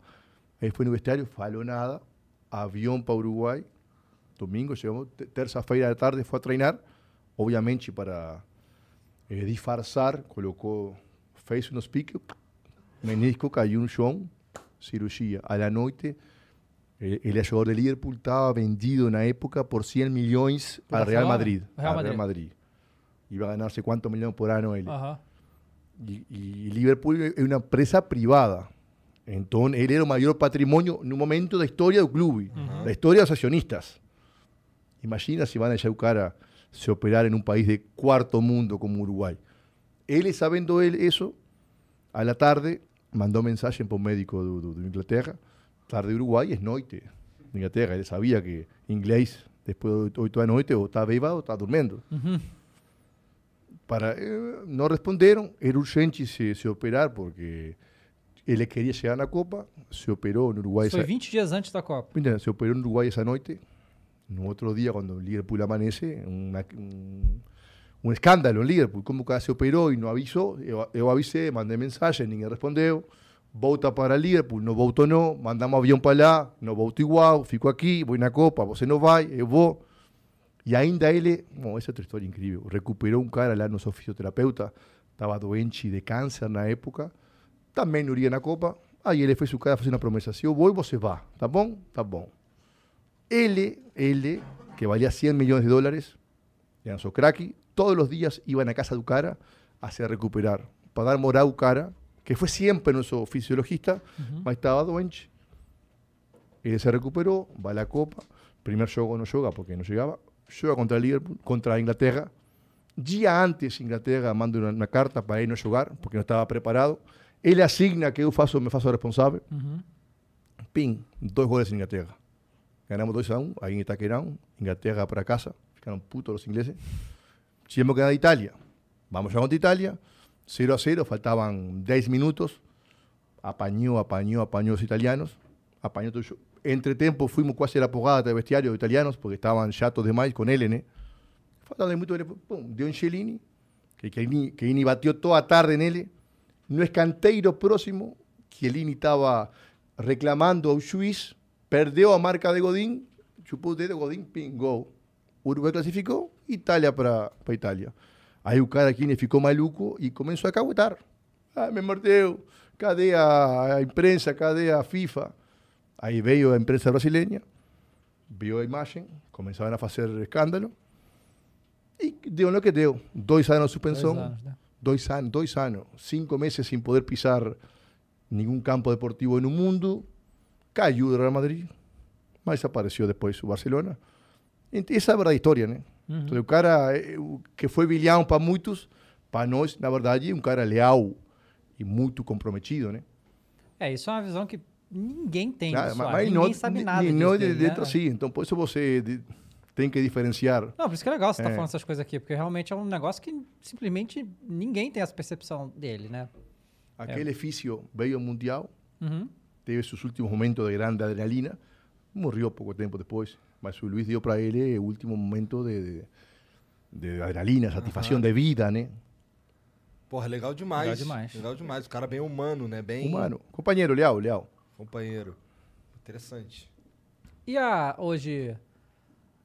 Aí foi no vestiário, falou nada, avião para Uruguai, domingo, chegamos, te- terça-feira da tarde, foi a treinar, obviamente para eh, disfarçar, colocou, fez uns piques, menisco, caiu no chão, cirurgia. À la noite, eh, el, jugador de Liverpool estaba vendido en la época por 100 millones al Real Madrid, Al Real Madrid. Iba a ganarse cuántos millones por año él. Y, Liverpool es una empresa privada. Entonces, él era el mayor patrimonio en un momento da história do clube, uhum. da história dos acionistas. Imagina se vai a o cara se operar em um país de cuarto mundo como Uruguay. Ele, sabiendo ele isso, à la tarde, mandó mensagem para o médico do, do, do Inglaterra estar de Uruguai es noite na Inglaterra. Ele sabia que inglês, depois de 8 da noite, ou está bêbado ou está dormindo. Uhum. Para, eh, não responderam, era urgente se, se operar, porque ele queria chegar na Copa, se operou no Uruguai. Foi essa... 20 dias antes da Copa. Se operou no Uruguai essa noite. No outro dia, quando o Liverpool amanece, uma, um, um en Liverpool, como que se operó y no avisó, yo, yo avisé, mandé mensaje, ninguém respondeu. Volta para Liverpool, no voltou no. Mandamos avião para lá, no volto igual. Fico aqui, vou na Copa, você não vai, eu vou. E ainda ele, bom, essa é outra história incrível. Recuperou um cara lá, nosso fisioterapeuta, estava doente de câncer na época. Também não iria na Copa. Aí ele fez o cara fazer uma promessa: se eu vou, você vá. Tá bom? Tá bom. Ele, ele, que valía 100 millones de dólares, su cracky, todos los días iban a casa de cara a recuperar, para dar moral a que fue siempre nuestro fisiologista, estaba doente. Él se recuperó, va a la Copa, primer juego no juega porque no llegaba, juega contra Liverpool, contra Inglaterra. Día antes Inglaterra manda una, una carta para él no jugar, porque no estaba preparado. Él asigna que yo faço, me faço responsable. Pim, dos goles en Inglaterra. Ganamos 2 a 1, ahí en Itaquerão, Inglaterra para casa, ficaron putos los ingleses. Tivemos que ganar a Italia. Vamos a contra Italia, 0 a 0, faltaban 10 minutos. Apañó, apañó, apañó los italianos. Apañó todo yo. Entre tiempo fuimos casi a la pogada de vestiario de italianos porque estaban chatos demais con Elene. Faltando ele, pum, dio Angelini, que Chiellini, Chiellini batió toda a tarde en él. No escanteiro próximo, Chiellini estaba reclamando ao juiz, perdeu a marca de Godín, chupou o dedo, Godín, ping, gol. Uruguai classificou, Itália para Itália. Aí o cara aqui ficou maluco e começou a caguetar. Ah, me mordeu, cadê a, imprensa, cadê a FIFA? Aí veio a imprensa brasileña, viu a imagem, começaram a fazer escândalo e deu no que deu. Dois anos de suspensão, Dois anos, né? dois dois anos, cinco meses sin poder pisar ningún campo deportivo en un mundo, cayó de Real Madrid, mas apareceu depois o Barcelona. Ent- Essa é a verdade da história, né? Uhum. Então, o cara eh, que foi vilão para muitos, para nós, na verdade, é um cara leal e muito comprometido, né? É, isso é uma visão que ninguém tem, Ah, do mas- mas Ninguém não- sabe nada disso não de dentro né? assim. Então, por isso você de- tem que diferenciar. Não, por isso que é legal você estar É. falando essas coisas aqui, porque realmente é um negócio que simplesmente ninguém tem essa percepção dele, né? Aquele físio veio ao Mundial, Uhum. teve seus últimos momentos de grande adrenalina, morreu pouco tempo depois, mas o Luiz deu para ele o último momento de, de, de adrenalina, satisfação de vida, né? Porra, legal demais. Legal demais. Legal demais. O cara bem humano, né? Bem Humano. Companheiro, leal, leal. companheiro. Interessante. E a, hoje,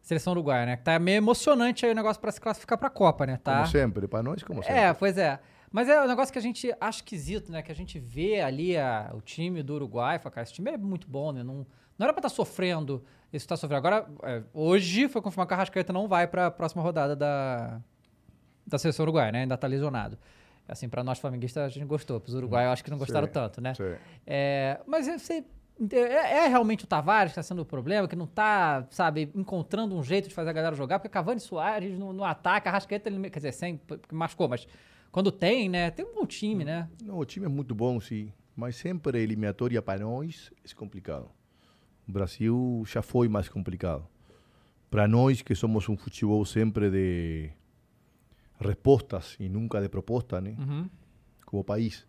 seleção uruguaia, né? Tá meio emocionante aí o negócio pra se classificar pra Copa, né? Tá? Como sempre, para nós, como sempre. É, pois é. Mas é um negócio que a gente acha esquisito, né? Que a gente vê ali a- o time do Uruguai e fala, cara, esse time é muito bom, né? Não, não era pra estar sofrendo isso que tá sofrendo. Agora, é, hoje foi confirmado que a Rascaeta não vai pra próxima rodada da, da seleção uruguaia, né? Ainda tá lesionado. Assim, pra nós flamenguistas a gente gostou. Pros uruguaios eu acho que não gostaram Sim, tanto, né? É, mas é- você... É, é realmente o Tavares que está sendo o problema, que não tá, sabe, encontrando um jeito de fazer a galera jogar, porque Cavani Soares no, ataque, a Rascaeta, ele, quer dizer, sem, machucou, mas quando tem, né, tem um bom time, né? Não, o time é muito bom, sim. Mas sempre a eliminatória para nós é complicado. O Brasil já foi mais complicado. Para nós, que somos um futebol sempre de respostas e nunca de proposta, né? Uhum. Como país.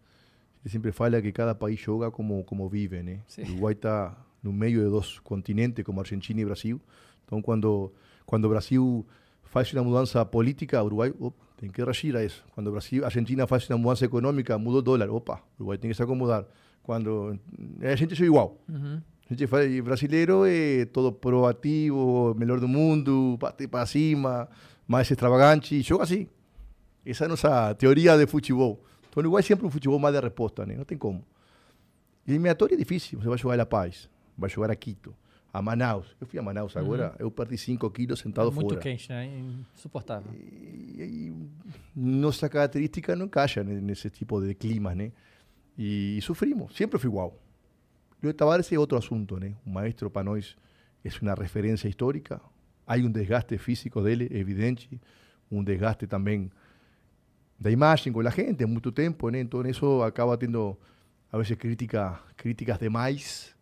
Ele sempre fala que cada país joga como, como vive, né? Sim. O Uruguai está no meio de dois continentes, como Argentina e Brasil. Então, quando, quando o Brasil faz uma mudança política, o Uruguai op, tem que reagir a isso. Quando o Brasil, a Argentina faz uma mudança econômica, muda o dólar, opa, o Uruguai tem que se acomodar. Quando a gente é igual. Uhum. A gente faz, e brasileiro é todo proativo, melhor do mundo, bate para cima, mais extravagante, e joga assim. Essa é a nossa teoria de futebol. Então, o Uruguai é sempre um futebol mais de resposta, né? Não tem como. Eliminatório é difícil. Você vai jogar a La Paz, vai jogar a Quito, a Manaus. Eu fui a Manaus agora, eu perdi 5 quilos sentado É muito fora. quente, né? Insuportável. E, e nossa característica não encaixa ne- nesse tipo de clima, né? E, sofrimos, sempre foi igual. Leo Tavares es otro asunto, ¿no? Un maestro para nosotros es una referencia histórica. Hay un desgaste físico de él, evidente, un desgaste también da imagen con la gente, mucho tiempo, ¿no? Entonces eso acaba teniendo a veces crítica, críticas demais,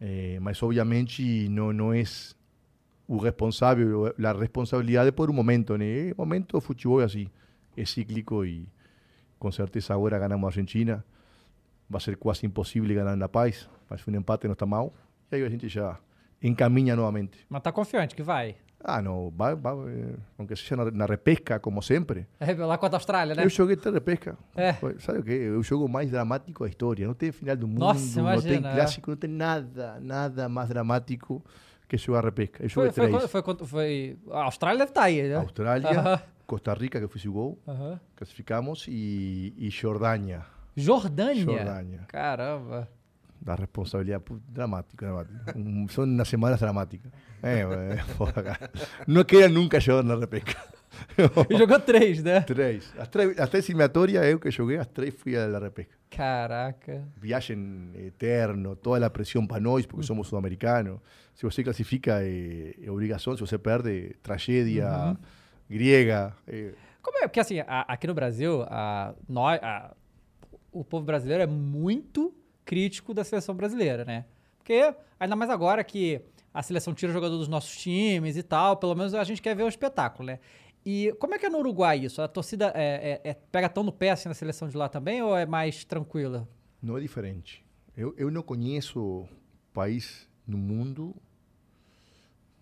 eh, mas obviamente no, no es o la responsabilidad de por un momento, ¿no? Eh, El momento futebol es así, es cíclico y con certeza ahora ganamos a Argentina, va a ser casi imposible ganar en La Paz, mas um empate não está mal, e aí a gente já encaminha novamente. Mas tá confiante que vai. Ah, não, vai, vai, aunque seja na, na repesca, como sempre. É lá contra a Austrália, né? Eu joguei até repesca. É. Foi- Sabe o quê? É o jogo mais dramático da história. Não tem final do mundo, Nossa, não tem imagina, é. clássico, não tem nada, nada mais dramático que jogar repesca. Eu Foi, joguei foi, três. foi, foi, foi- A Austrália deve estar aí, né? Austrália, Aham. Costa Rica, que eu fiz o gol, Aham. classificamos, e, e Jordânia. Jordânia? Jordânia. Caramba. Da responsabilidade pu- dramática, dramática. Um, são nas semanas dramáticas. Foda, cara. Não queria nunca jogar na repesca. E jogou três, né? Três. As três, as três eliminatórias, eu que joguei, as três fui a la repesca. Caraca. Viagem eterno, toda a pressão para nós, porque somos sul-americanos. Se você classifica, é, é obrigação. Se você perde, tragédia Uhum. grega. é. Como é? Porque assim, a- aqui no Brasil, a, nós, a- o povo brasileiro é muito crítico da seleção brasileira, né? Porque, ainda mais agora que a seleção tira o jogador dos nossos times e tal, pelo menos a gente quer ver um espetáculo, né? E como é que é no Uruguai isso? A torcida é- é- é- pega tão no pé assim na seleção de lá também ou é mais tranquila? Não é diferente. Eu, eu não conheço país no mundo,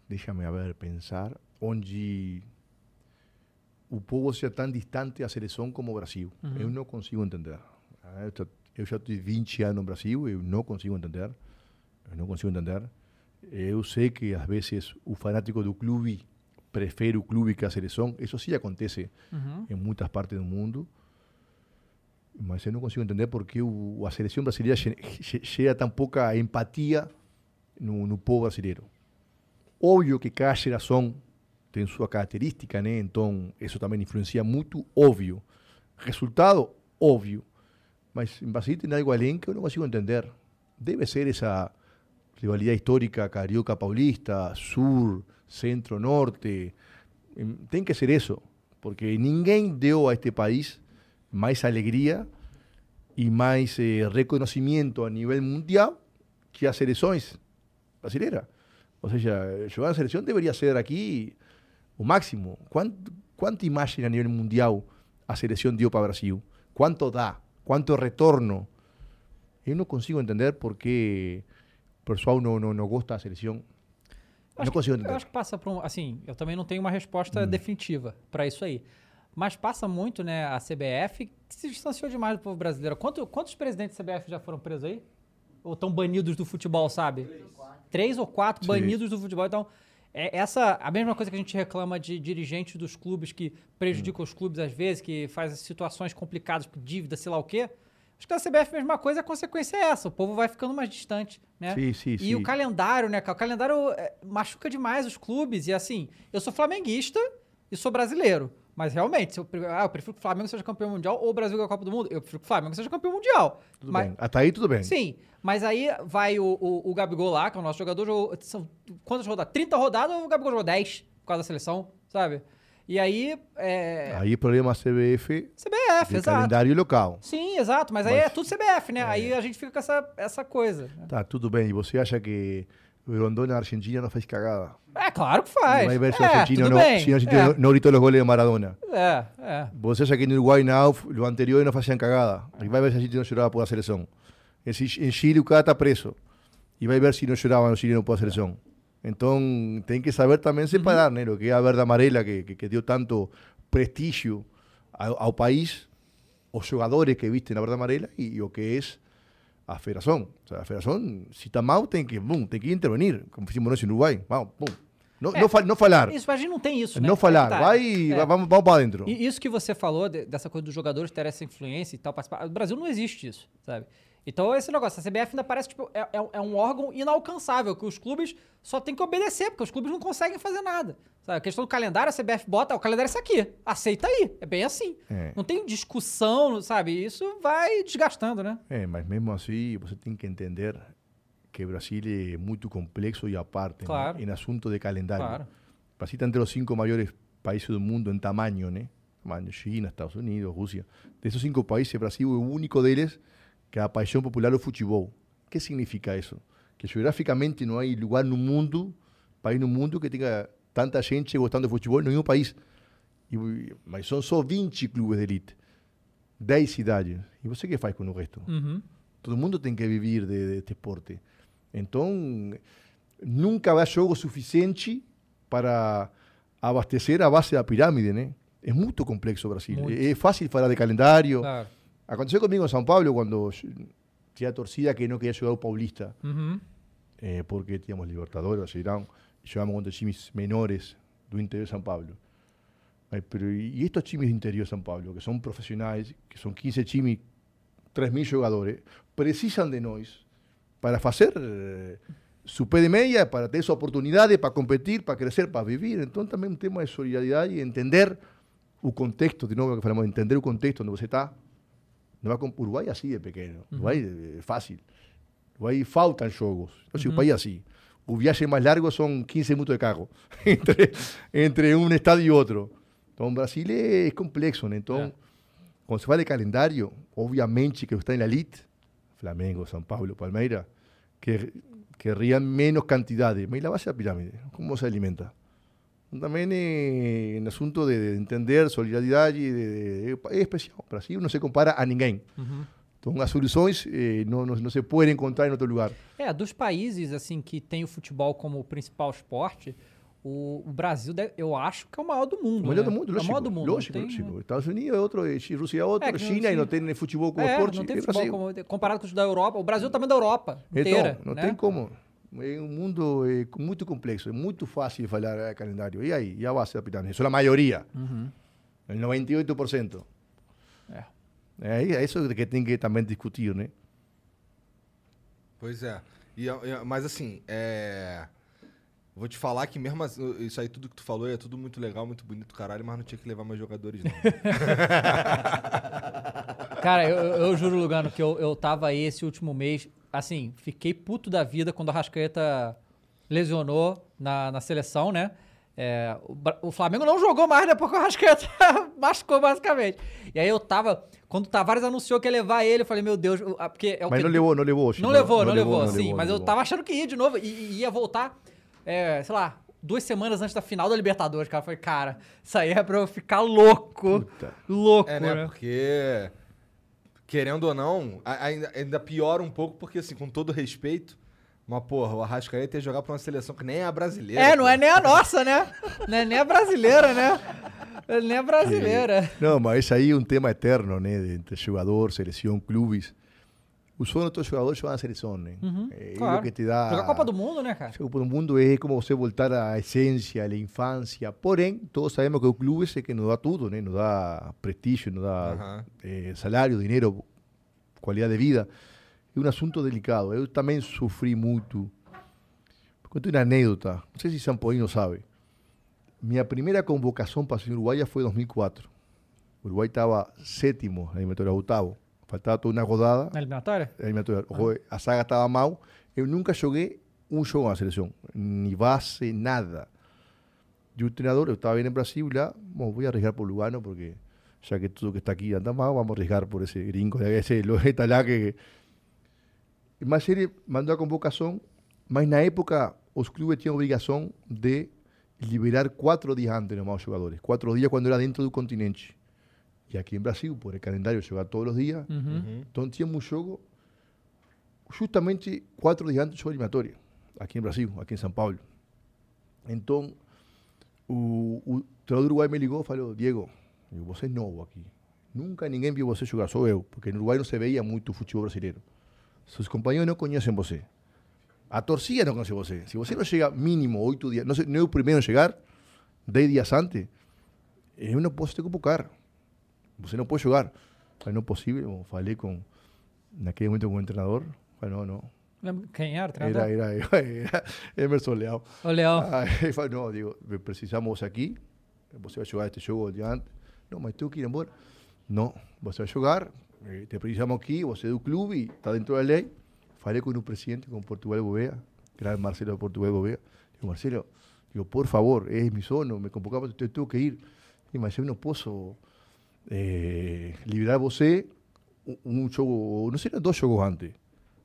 deixa-me ver, pensar, onde o povo seja tão distante da seleção como o Brasil. Uhum. Eu não consigo entender. Eu já, tive 20 anos no Brasil, eu não consigo entender. Eu não consigo entender. Eu sei que às vezes o fanático do clube prefere o clube que a seleção. Isso sim acontece Uhum. em muitas partes do mundo. Mas eu não consigo entender por que o, a seleção brasileira ge- ge- gera tão pouca empatia no, no povo brasileiro. Óbvio que cada geração tem sua característica, né? Então, isso também influencia muito, óbvio. Resultado, óbvio. Mas Brasil tem algo além que eu não consigo entender. Deve ser essa rivalidad histórica carioca paulista, sur, centro, norte. Em, Tem que ser eso, porque ninguém deu a este país mais alegria e mais eh, a nível mundial que as seleções brasileiras. Ou seja, jogar na seleção deveria ser aqui o máximo. Quanto, quanta a nível mundial a seleção deu para o Brasil? Quanto dá? Quanto retorno? Eu não consigo entender por que o pessoal não, não, não gosta da seleção. Acho não que- consigo Eu entender. acho que passa por um. Assim, eu também não tenho uma resposta definitiva pra isso aí. Mas passa muito, né, a CBF, que se distanciou demais do povo brasileiro. Quanto- quantos presidentes da CBF já foram presos aí? Ou estão banidos do futebol, sabe? Três ou quatro Sim. banidos do futebol. Então, é essa a mesma coisa que a gente reclama de dirigentes dos clubes que prejudicam os clubes às vezes, que fazem situações complicadas por dívida, sei lá o quê. Acho que da CBF a mesma coisa, a consequência é essa. O povo vai ficando mais distante, né? Sim, sim, e sim. o calendário, né? O calendário machuca demais os clubes. E assim, eu sou flamenguista e sou brasileiro. Mas realmente, se eu, ah, eu prefiro que o Flamengo seja campeão mundial ou o Brasil ganhe a Copa do Mundo, eu prefiro que o Flamengo seja campeão mundial. Tudo Mas- bem. Até aí tudo bem. Sim, mas aí vai o, o, o Gabigol lá, que é o nosso jogador, jogou, são quantas rodadas? 30 rodadas, o Gabigol jogou 10 por causa da seleção, sabe? E aí, é... Aí problema CBF CBF, de exato. calendário local. Sim, exato, mas, aí Mas- é tudo CBF, né? Aí a gente fica com essa, essa coisa. né? Tá, tudo bem. E você acha que o Rondônia na Argentina não fez cagada? É, claro que faz. Vai ver se o é, argentino, tudo não, bem. o argentino é. não gritou os goles de Maradona. É, é. Você acha que no Uruguai, não, lo anterior não faziam cagada. Aí vai ver se a gente não chorava por a seleção. Em Chi- Chile o cara está preso. E vai ver se não choravam os chilenos por a seleção. Então tem que saber também separar, né? Lo que é a verde amarela, que, que, que deu tanto prestígio ao, ao país, os jogadores que visten a verde amarela e, o que é a federação. O sea, a federação, se está mal, tem que, bum, tem que intervenir, como fizemos nós em Uruguai. Vamos, bum. Não, É, não, fa- não falar. Isso, a gente não tem isso, né? Não falar. Tá, Vai, é. vamos, vamos para dentro. E isso que você falou, de- dessa coisa dos jogadores terem essa influência e tal, participar. No Brasil não existe isso, sabe? Então, esse negócio, a CBF ainda parece tipo, é, é- é um órgão inalcançável, que os clubes só têm que obedecer, porque os clubes não conseguem fazer nada. Sabe? A questão do calendário, a CBF bota, o calendário é esse aqui, aceita aí. É bem assim. É. Não tem discussão, sabe? Isso vai desgastando, né? É, mas mesmo assim, você tem que entender que o Brasil é muito complexo e à parte Claro. né? em assunto de calendário. Claro. O Brasil está entre os cinco maiores países do mundo em tamanho, né? Tamanho, China, Estados Unidos, Rússia. Desses cinco países, o Brasil é o único deles que a paixão popular é o futebol. O que significa isso? Que geograficamente não há lugar no mundo, país no mundo que tenha tanta gente gostando de futebol em nenhum país. E, mas são só 20 clubes de elite, 10 cidades. E você que faz com o resto? Uhum. Todo mundo tem que viver de, de este esporte. Então, nunca vai jogo suficiente para abastecer a base da pirâmide, né? É muito complexo o Brasil. Muito. É fácil falar de calendário. Claro. Aconteceu comigo em São Paulo quando tinha a torcida que não queria jogar o Paulista, Uhum. eh, porque tínhamos Libertadores, e jogamos contra times menores do interior de São Paulo. Mas, pero, e estes times do interior de São Paulo, que são profissionais, que são 15 times, 3 mil jogadores, precisam de nós para fazer eh, su pé de meia, para ter essa oportunidade, para competir, para crescer, para viver. Então, também um tema de solidariedade e entender o contexto, de novo que falamos, entender o contexto onde você está. Não é como o Uruguai é assim, é fácil. Uruguai faltam jogos. Então, uhum. o país é assim. O viaje mais largo son 15 minutos de carro entre, entre un estadio y otro. Entonces, Brasil es complejo. ¿no? Entonces, yeah. cuando se va el calendario, obviamente que está en la elite, Flamengo, San Pablo, Palmeira, que querrían menos cantidades. Y la base de la pirámide, ¿cómo se alimenta? También eh, en asunto de, de entender solidaridad y de, de- es especial. Brasil no se compara a ninguém. Uhum. Então, as soluções eh, não, não, não se podem encontrar em outro lugar. É, dos países assim que tem o futebol como principal esporte, o, o Brasil, deve- eu acho que é o maior do mundo. O melhor né? do mundo, É o lógico. maior do mundo. não lógico, tem- lógico. Estados Unidos é outro, eh, Rússia é outro, É, não- China sim. não tem futebol como É, esporte. não tem e futebol como- comparado com os da Europa. O Brasil também é da Europa inteira. Então, não né? tem como. É um mundo eh, muito complexo, é muito fácil falar eh, calendário. E aí? E a base da pirâmide? Isso é a maioria. Uhum. El 98%. É. É isso que tem que também discutir, né? Pois é. E, é- mas assim, é. Vou te falar que mesmo as- isso aí, tudo que tu falou, é tudo muito legal, muito bonito, caralho, mas não tinha que levar mais jogadores, não. Cara, eu, eu- eu juro, Lugano, que eu, eu tava aí esse último mês assim, fiquei puto da vida quando a Rascaeta lesionou na, na seleção, né? É, o, o Flamengo não jogou mais depois que o Rascaeta machucou, basicamente. E aí eu tava. Quando o Tavares anunciou que ia levar ele, eu falei, meu Deus, porque é o Mas que não levou, não levou. Não, levou, não, levou, sim. levou, mas eu tava achando que ia de novo e, e ia voltar, é, sei lá, duas semanas antes da final da Libertadores, cara. Eu falei, cara, isso aí é pra eu ficar louco. Louco, É, né? né? Porque, querendo ou não, ainda, ainda piora um pouco, porque, assim, com todo respeito, mas, porra, o Arrascaeta ia jogar pra uma seleção que nem é a brasileira. É, não pô. é nem a nossa, né? Não é nem a brasileira, né? Nem a brasileira. Não, mas isso aí é um tema eterno, né? Entre jogador, seleção, clubes. O sonho de todo jogador é jogar na seleção, né? Uhum, É claro. o que te dá... Jogar Copa do Mundo, né, cara? A Copa do Mundo é como você voltar à essência, à infância. Porém, todos sabemos que o clube é que nos dá tudo, né? Nos dá prestígio, nos dá Aham. eh, salário, dinheiro, qualidade de vida. É um assunto delicado. Eu também sofri muito. Conto uma anécdota. Não sei se São Paulino sabe. Minha primeira convocação para ser uruguaia foi em 2004. O Uruguai estava sétimo na eliminatória, oitavo. Faltava toda uma rodada. Na eliminatória? A eliminatória. O- A saga estava mal. Eu nunca joguei um jogo na seleção. Ni base, nada. E o treinador, eu estava bem em Brasil lá. Bom, vou arriesgar por Lugano porque já que tudo que está aqui anda mal, vamos arriesgar por esse gringo, esse lojeta lá que... Mas ele mandou a convocação, mas na época os clubes tinham obrigação de liberar quatro dias antes os jogadores. Quatro dias quando era dentro do continente. E aqui em Brasil, por el calendário, jogar todos os dias. Uhum. Então tínhamos um jogo justamente quatro dias antes do jogo eliminatório. Aqui em Brasil, aqui em São Paulo. Então, o, o treinador Uruguai me ligou e falou, Diego, eu, você é novo aqui. Nunca ninguém viu você jogar, só eu. Porque no Uruguai não se veia muito futebol brasileiro. Seus companheiros não conhecem você. A torcida não conhece você. Se você não chega mínimo oito dias, não, sei, não é o primeiro a chegar, dez dias antes, eu não posso te convocar. Você não pode jogar. Falei, não é possível. Falei com, naquele momento com o treinador. Falei, não, não. Quem era? Era, era, era Emerson Leal. O Leal. Aí não, digo, precisamos aqui. Você vai jogar este jogo adiante. Não, mas tenho que ir embora. Não, você vai jogar. eh, Te precisamos aqui, você é do clube, está dentro da lei. Falei com o presidente, com Portugal Gouveia, grande Marcelo Portugal Gouveia. Digo, Marcelo, digo, por favor, es mi sono, me convocaba, eu tenho que ir. E, mas eu não posso eh, liberar Bosé un yogo, no sé, dos yogos antes,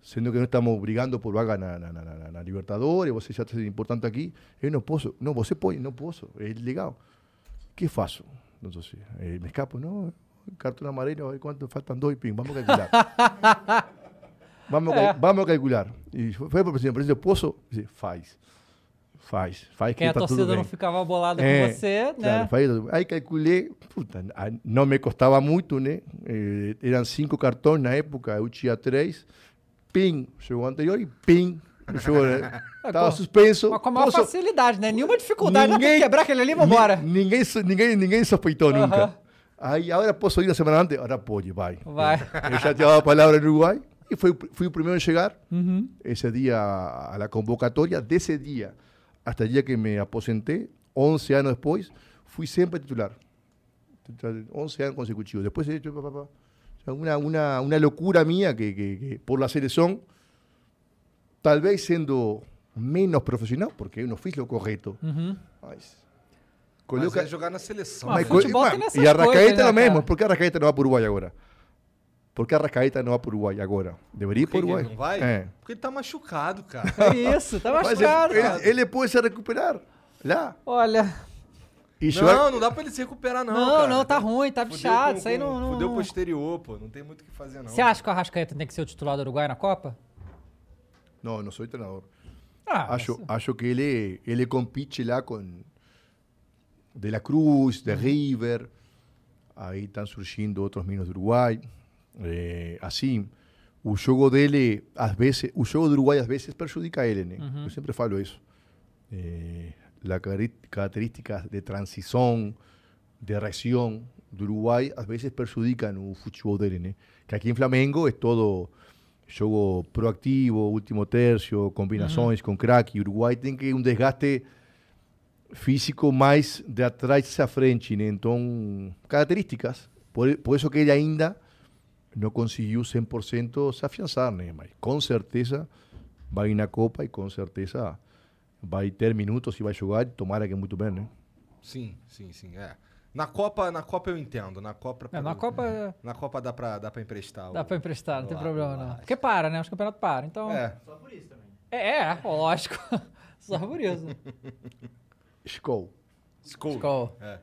siendo que no estamos brigando por vaga na, na, na, na Libertadores, Bosé ya es importante aquí, eu no posso, no, Bosé pode, não posso, é legal. Que faço? Não sei, assim, eh, me escapo, não, cartón amarelo, a ver cuánto faltan dos y ping, vamos a calcular. vamos, a, vamos a calcular. Y fue por presidente, presidente Pozo, dice, faz. Faz. Faz Quem a tá tudo torcida não ficava bolada É, com você, né? Claro, faz. Aí calculei, puta, não me custava muito, né? Eh, eram cinco cartões na época, eu tinha três. Pim, chegou o anterior e pim, chegou, né? Estava com- suspenso. Mas com a maior Posso- facilidade, né? Nenhuma dificuldade. Ninguém... Que quebrar aquele ali e vambora. Ni- Ninguém, ninguém, ninguém sospeitou Aham. nunca. Aí, agora posso ir na semana antes? Agora pode, vai. Vai. Eu já tinha a palavra no Uruguai e fui, fui o primeiro a chegar. Uhum. Ese día a la convocatoria, de ese día hasta el día que me aposenté, 11 años después, fui siempre titular. Titular, 11 años consecutivos. Después he hecho pa, pa, pa. O sea, una, una, una locura mía que, que- que por la selección, tal vez siendo menos profesional, porque eu não fiz o correto. Uhum. Mas, Mas coloca- é jogar na seleção. Mas mas- nessas e a Arrascaeta coisas, é né, o mesmo. cara? Por que a Arrascaeta não vai para o Uruguai agora? Por que a Arrascaeta não vai para o Uruguai agora? Deveria ir Por para o Uruguai. ele não vai? É. Porque ele tá machucado, cara. É isso, tá Mas machucado. ele, cara. ele pode se recuperar lá. Olha. E não, jogar- não dá pra ele se recuperar, não. Não, cara. não, tá ruim, tá bichado. com- Isso aí não. não Fudeu não- posterior, pô. Não tem muito o que fazer, não. Você acha que o Arrascaeta tem que ser o titular do Uruguai na Copa? Não, não sou treinador. Ah, acho, mas- acho que ele, ele compite lá com De La Cruz, de River. Aí estão surgindo outros meninos do Uruguai. Eh, assim, o jogo dele, às vezes, o jogo do Uruguai às vezes prejudica ele, né? Uhum. Eu sempre falo isso. La cari- características de transição, de reação do Uruguai, às vezes prejudicam o futebol dele, né? Que aqui em Flamengo é todo jogo proactivo, último tercio, combinações com craque. Uruguai tem que um desgaste físico mais de atrás à frente, né? Então, características. Por, por isso que ele ainda não conseguiu 100% se afiançar, né? Mas com certeza vai na Copa e com certeza vai ter minutos e vai jogar, tomara que muito bem, né? Sim, sim, sim. É. Na Copa, na Copa eu entendo. Na Copa. É, na Copa Na Copa dá pra, dá pra emprestar. dá o- pra emprestar, não tem o problema não. lá. Porque para, né? Os campeonatos param, então... É. Só por isso também. É, é, lógico. Só por isso. Skol. Skol. Skol. É.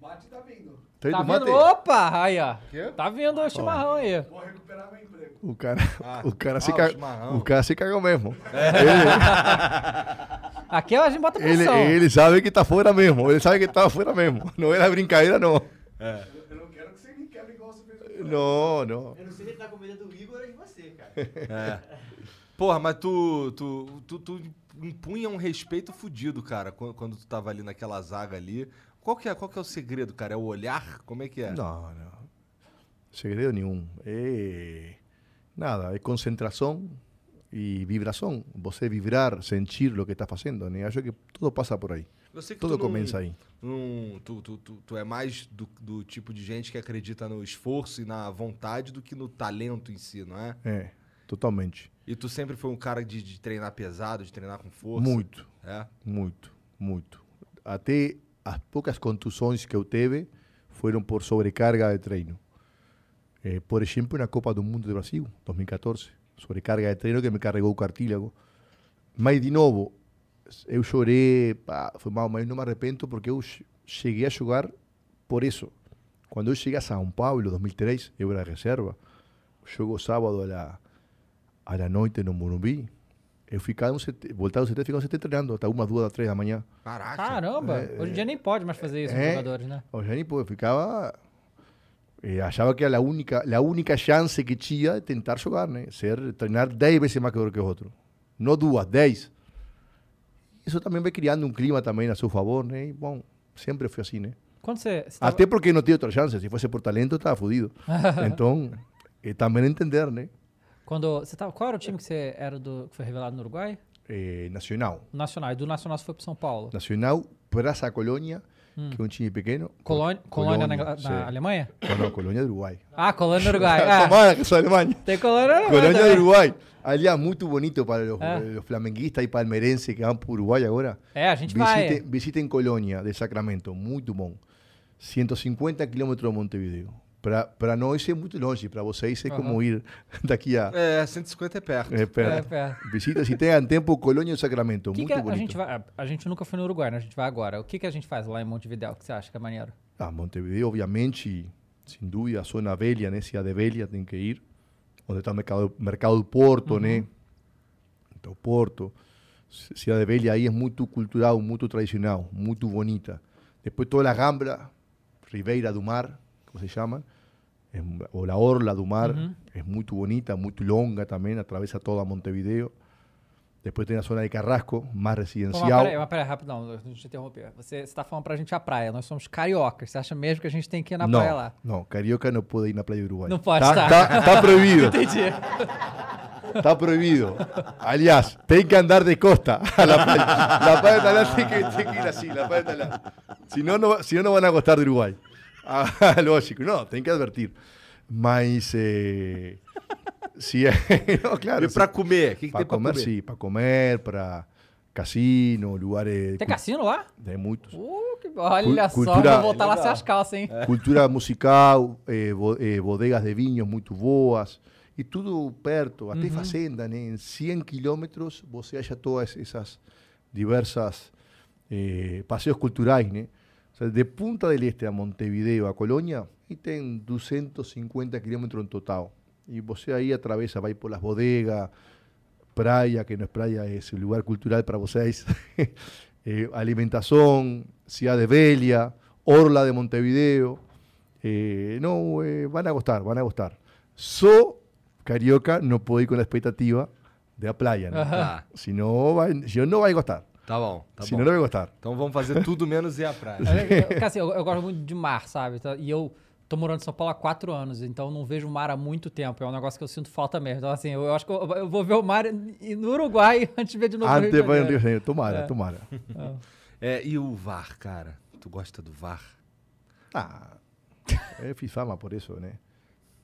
Mate tá vindo. Tá Tá vindo? mate? Opa! Aí, ó. Quê? Tá vindo o chimarrão aí. Vou recuperar meu emprego. O cara, Ah. o cara se Ah, o o cara se cagou mesmo. Aqui a gente bota Ele, pressão. ele sabe que tá fora mesmo. Ele sabe que tá fora mesmo. Não era brincadeira, não. Eu não quero que você me quebre igual você fez comigo. Não, não. Eu não sei se ele tá com medo do Igor ou de você, cara. É. Porra, mas tu, tu, tu, tu impunha um respeito fudido, cara, quando, quando tu tava ali naquela zaga ali. Qual que, é, qual que é o segredo, cara? É o olhar? Como é que é? Não, não. Segredo nenhum. É nada, é concentração e vibração. Você vibrar, sentir o que está fazendo, né? Acho que tudo passa por aí. Tudo não- começa aí. não- tu, tu, tu, tu é mais do, do tipo de gente que acredita no esforço e na vontade do que no talento em si, não é? É, totalmente. E tu sempre foi um cara de, de treinar pesado, de treinar com força? Muito. É? Muito, muito. Até as poucas contusões que eu teve foram por sobrecarga de treino. Eh, por exemplo, na Copa do Mundo do Brasil, 2014, sobrecarga de treino que me carregou o cartílago. Mas, de novo, eu chorei, pá, foi mal, mas me arrependo porque eu che- cheguei a jogar por isso. Quando eu cheguei a São Paulo, 2003, eu era reserva. Jogo sábado à la, à la noite no Morumbi. Eu ficava no CT, voltava do CT, ficava no CT treinando até uma, duas, três da manhã. Caraca. Caramba! É, Hoje em dia nem pode mais fazer isso os É. jogadores, né? O Jani, pô, ficava. eh, achava que era a única, a única chance que tinha de tentar jogar, né? Ser, treinar 10 vezes mais que o que o outro. Não duas, 10. Isso também vai criando um clima também a seu favor, né? E, bom, sempre foi assim, né? Quando você... você tava- Até porque não tinha outra chance. Se fosse por talento, estava fodido. então, eh, também entender, né? Quando você tava... Qual era o time que você era do... que foi revelado no Uruguai? Eh, Nacional. O Nacional. E do Nacional você foi pro São Paulo. Nacional, Praça Colônia, que é um time pequeno. Colônia, Colônia, na, Ingla- sim. na Alemanha? Não, não, Colônia do Uruguai. Ah, Colônia no Uruguai. Ah, Tomara que sou Alemanha. tem Colônia no Uruguai Colônia do. Uruguai. Aliás, muito bonito para los, Ah. los flamenguistas y palmeirenses que van por Uruguay ahora. É, a gente vai. Visiten, visiten Colônia de Sacramento, muito bom. 150 quilômetros de Montevideo. Para nós é muito longe, para vocês é como Aham. ir daqui a. É, 150 é perto. É, perto. É, perto. Visita, se tenham tempo, Colônia e Sacramento, O que muito que a, a bonito. gente vai, a, a gente nunca foi no Uruguai, né? A gente vai agora. O que, que a gente faz lá em Montevideo que você acha que é maneiro? Ah, Montevideo, obviamente, sem dúvida, a zona velha, né? Cidade velha, tem que ir. Onde está o mercado, mercado do Porto, né? Então, Porto. C- Cidade velha aí é muito cultural, muito tradicional, muito bonita. Depois toda a Gambra, Ribeira do Mar, como se chama, é mu- ou a Orla do Mar, é muito bonita, muito longa também, atravessa toda Montevideo. Depois tem a zona de Carrasco, mais Pô, mas residencial. peraí, mas peraí, rapidão, deixa eu te interromper. Você está falando pra gente a praia, nós somos cariocas. Você acha mesmo que a gente tem que ir na não, praia lá? não, carioca não pode ir na praia do Uruguai. Não pode, tá, tá. tá, tá proibido. Entendi. Está prohibido. Aliás, tem que andar de costa a la playa. La playa de Talán tem que, tem que ir así, la playa de Talán. Si no, no, si no, no van a gostar de Uruguai. Ah, lógico, não, tem que advertir. Mas, eh, se é, não, claro. E pra comer? O que, que Para tem pra comer, comer? sim, para comer, para casino, lugares... Tem cassino lá? Tem muitos. Uh, que... Olha Cul- só, cultura- vou voltar lá sem as calças, hein? Cultura musical, eh, bo- eh, bodegas de vinhos muito boas, e tudo perto, até fazenda, né? Em 100 quilômetros você acha todas essas diversas eh, passeios culturais, né? O sea, de Punta del Este a Montevideo, a Colônia, e tem 250 quilômetros em total. E você aí atravessa, vai por las bodegas, praia, que no es praia, es un lugar cultural para vocês, eh, alimentación, Ciudad de Belia, Orla de Montevideo. Eh, no, eh, van a gustar, van a gustar. So, Carioca no puedo ir con la expectativa de la playa, ¿no? Si no, va, si no, no va a gostar. Tá bom. Tá si bom. no, no va a gostar. Então vamos fazer tudo menos ir à praia. É, Porque assim, eu, eu gosto muito de mar, sabe? Então, E eu tô morando em São Paulo há quatro anos, então não vejo o mar há muito tempo. É um negócio que eu sinto falta mesmo. Então, assim, eu, eu acho que eu, eu vou ver o mar e- no Uruguai antes de ver de novo no Rio vai no Janeiro. Rio de Janeiro. Tomara, É. tomara. É, e o VAR, cara? Tu gosta do VAR? Ah, eu fiz fama por isso, né?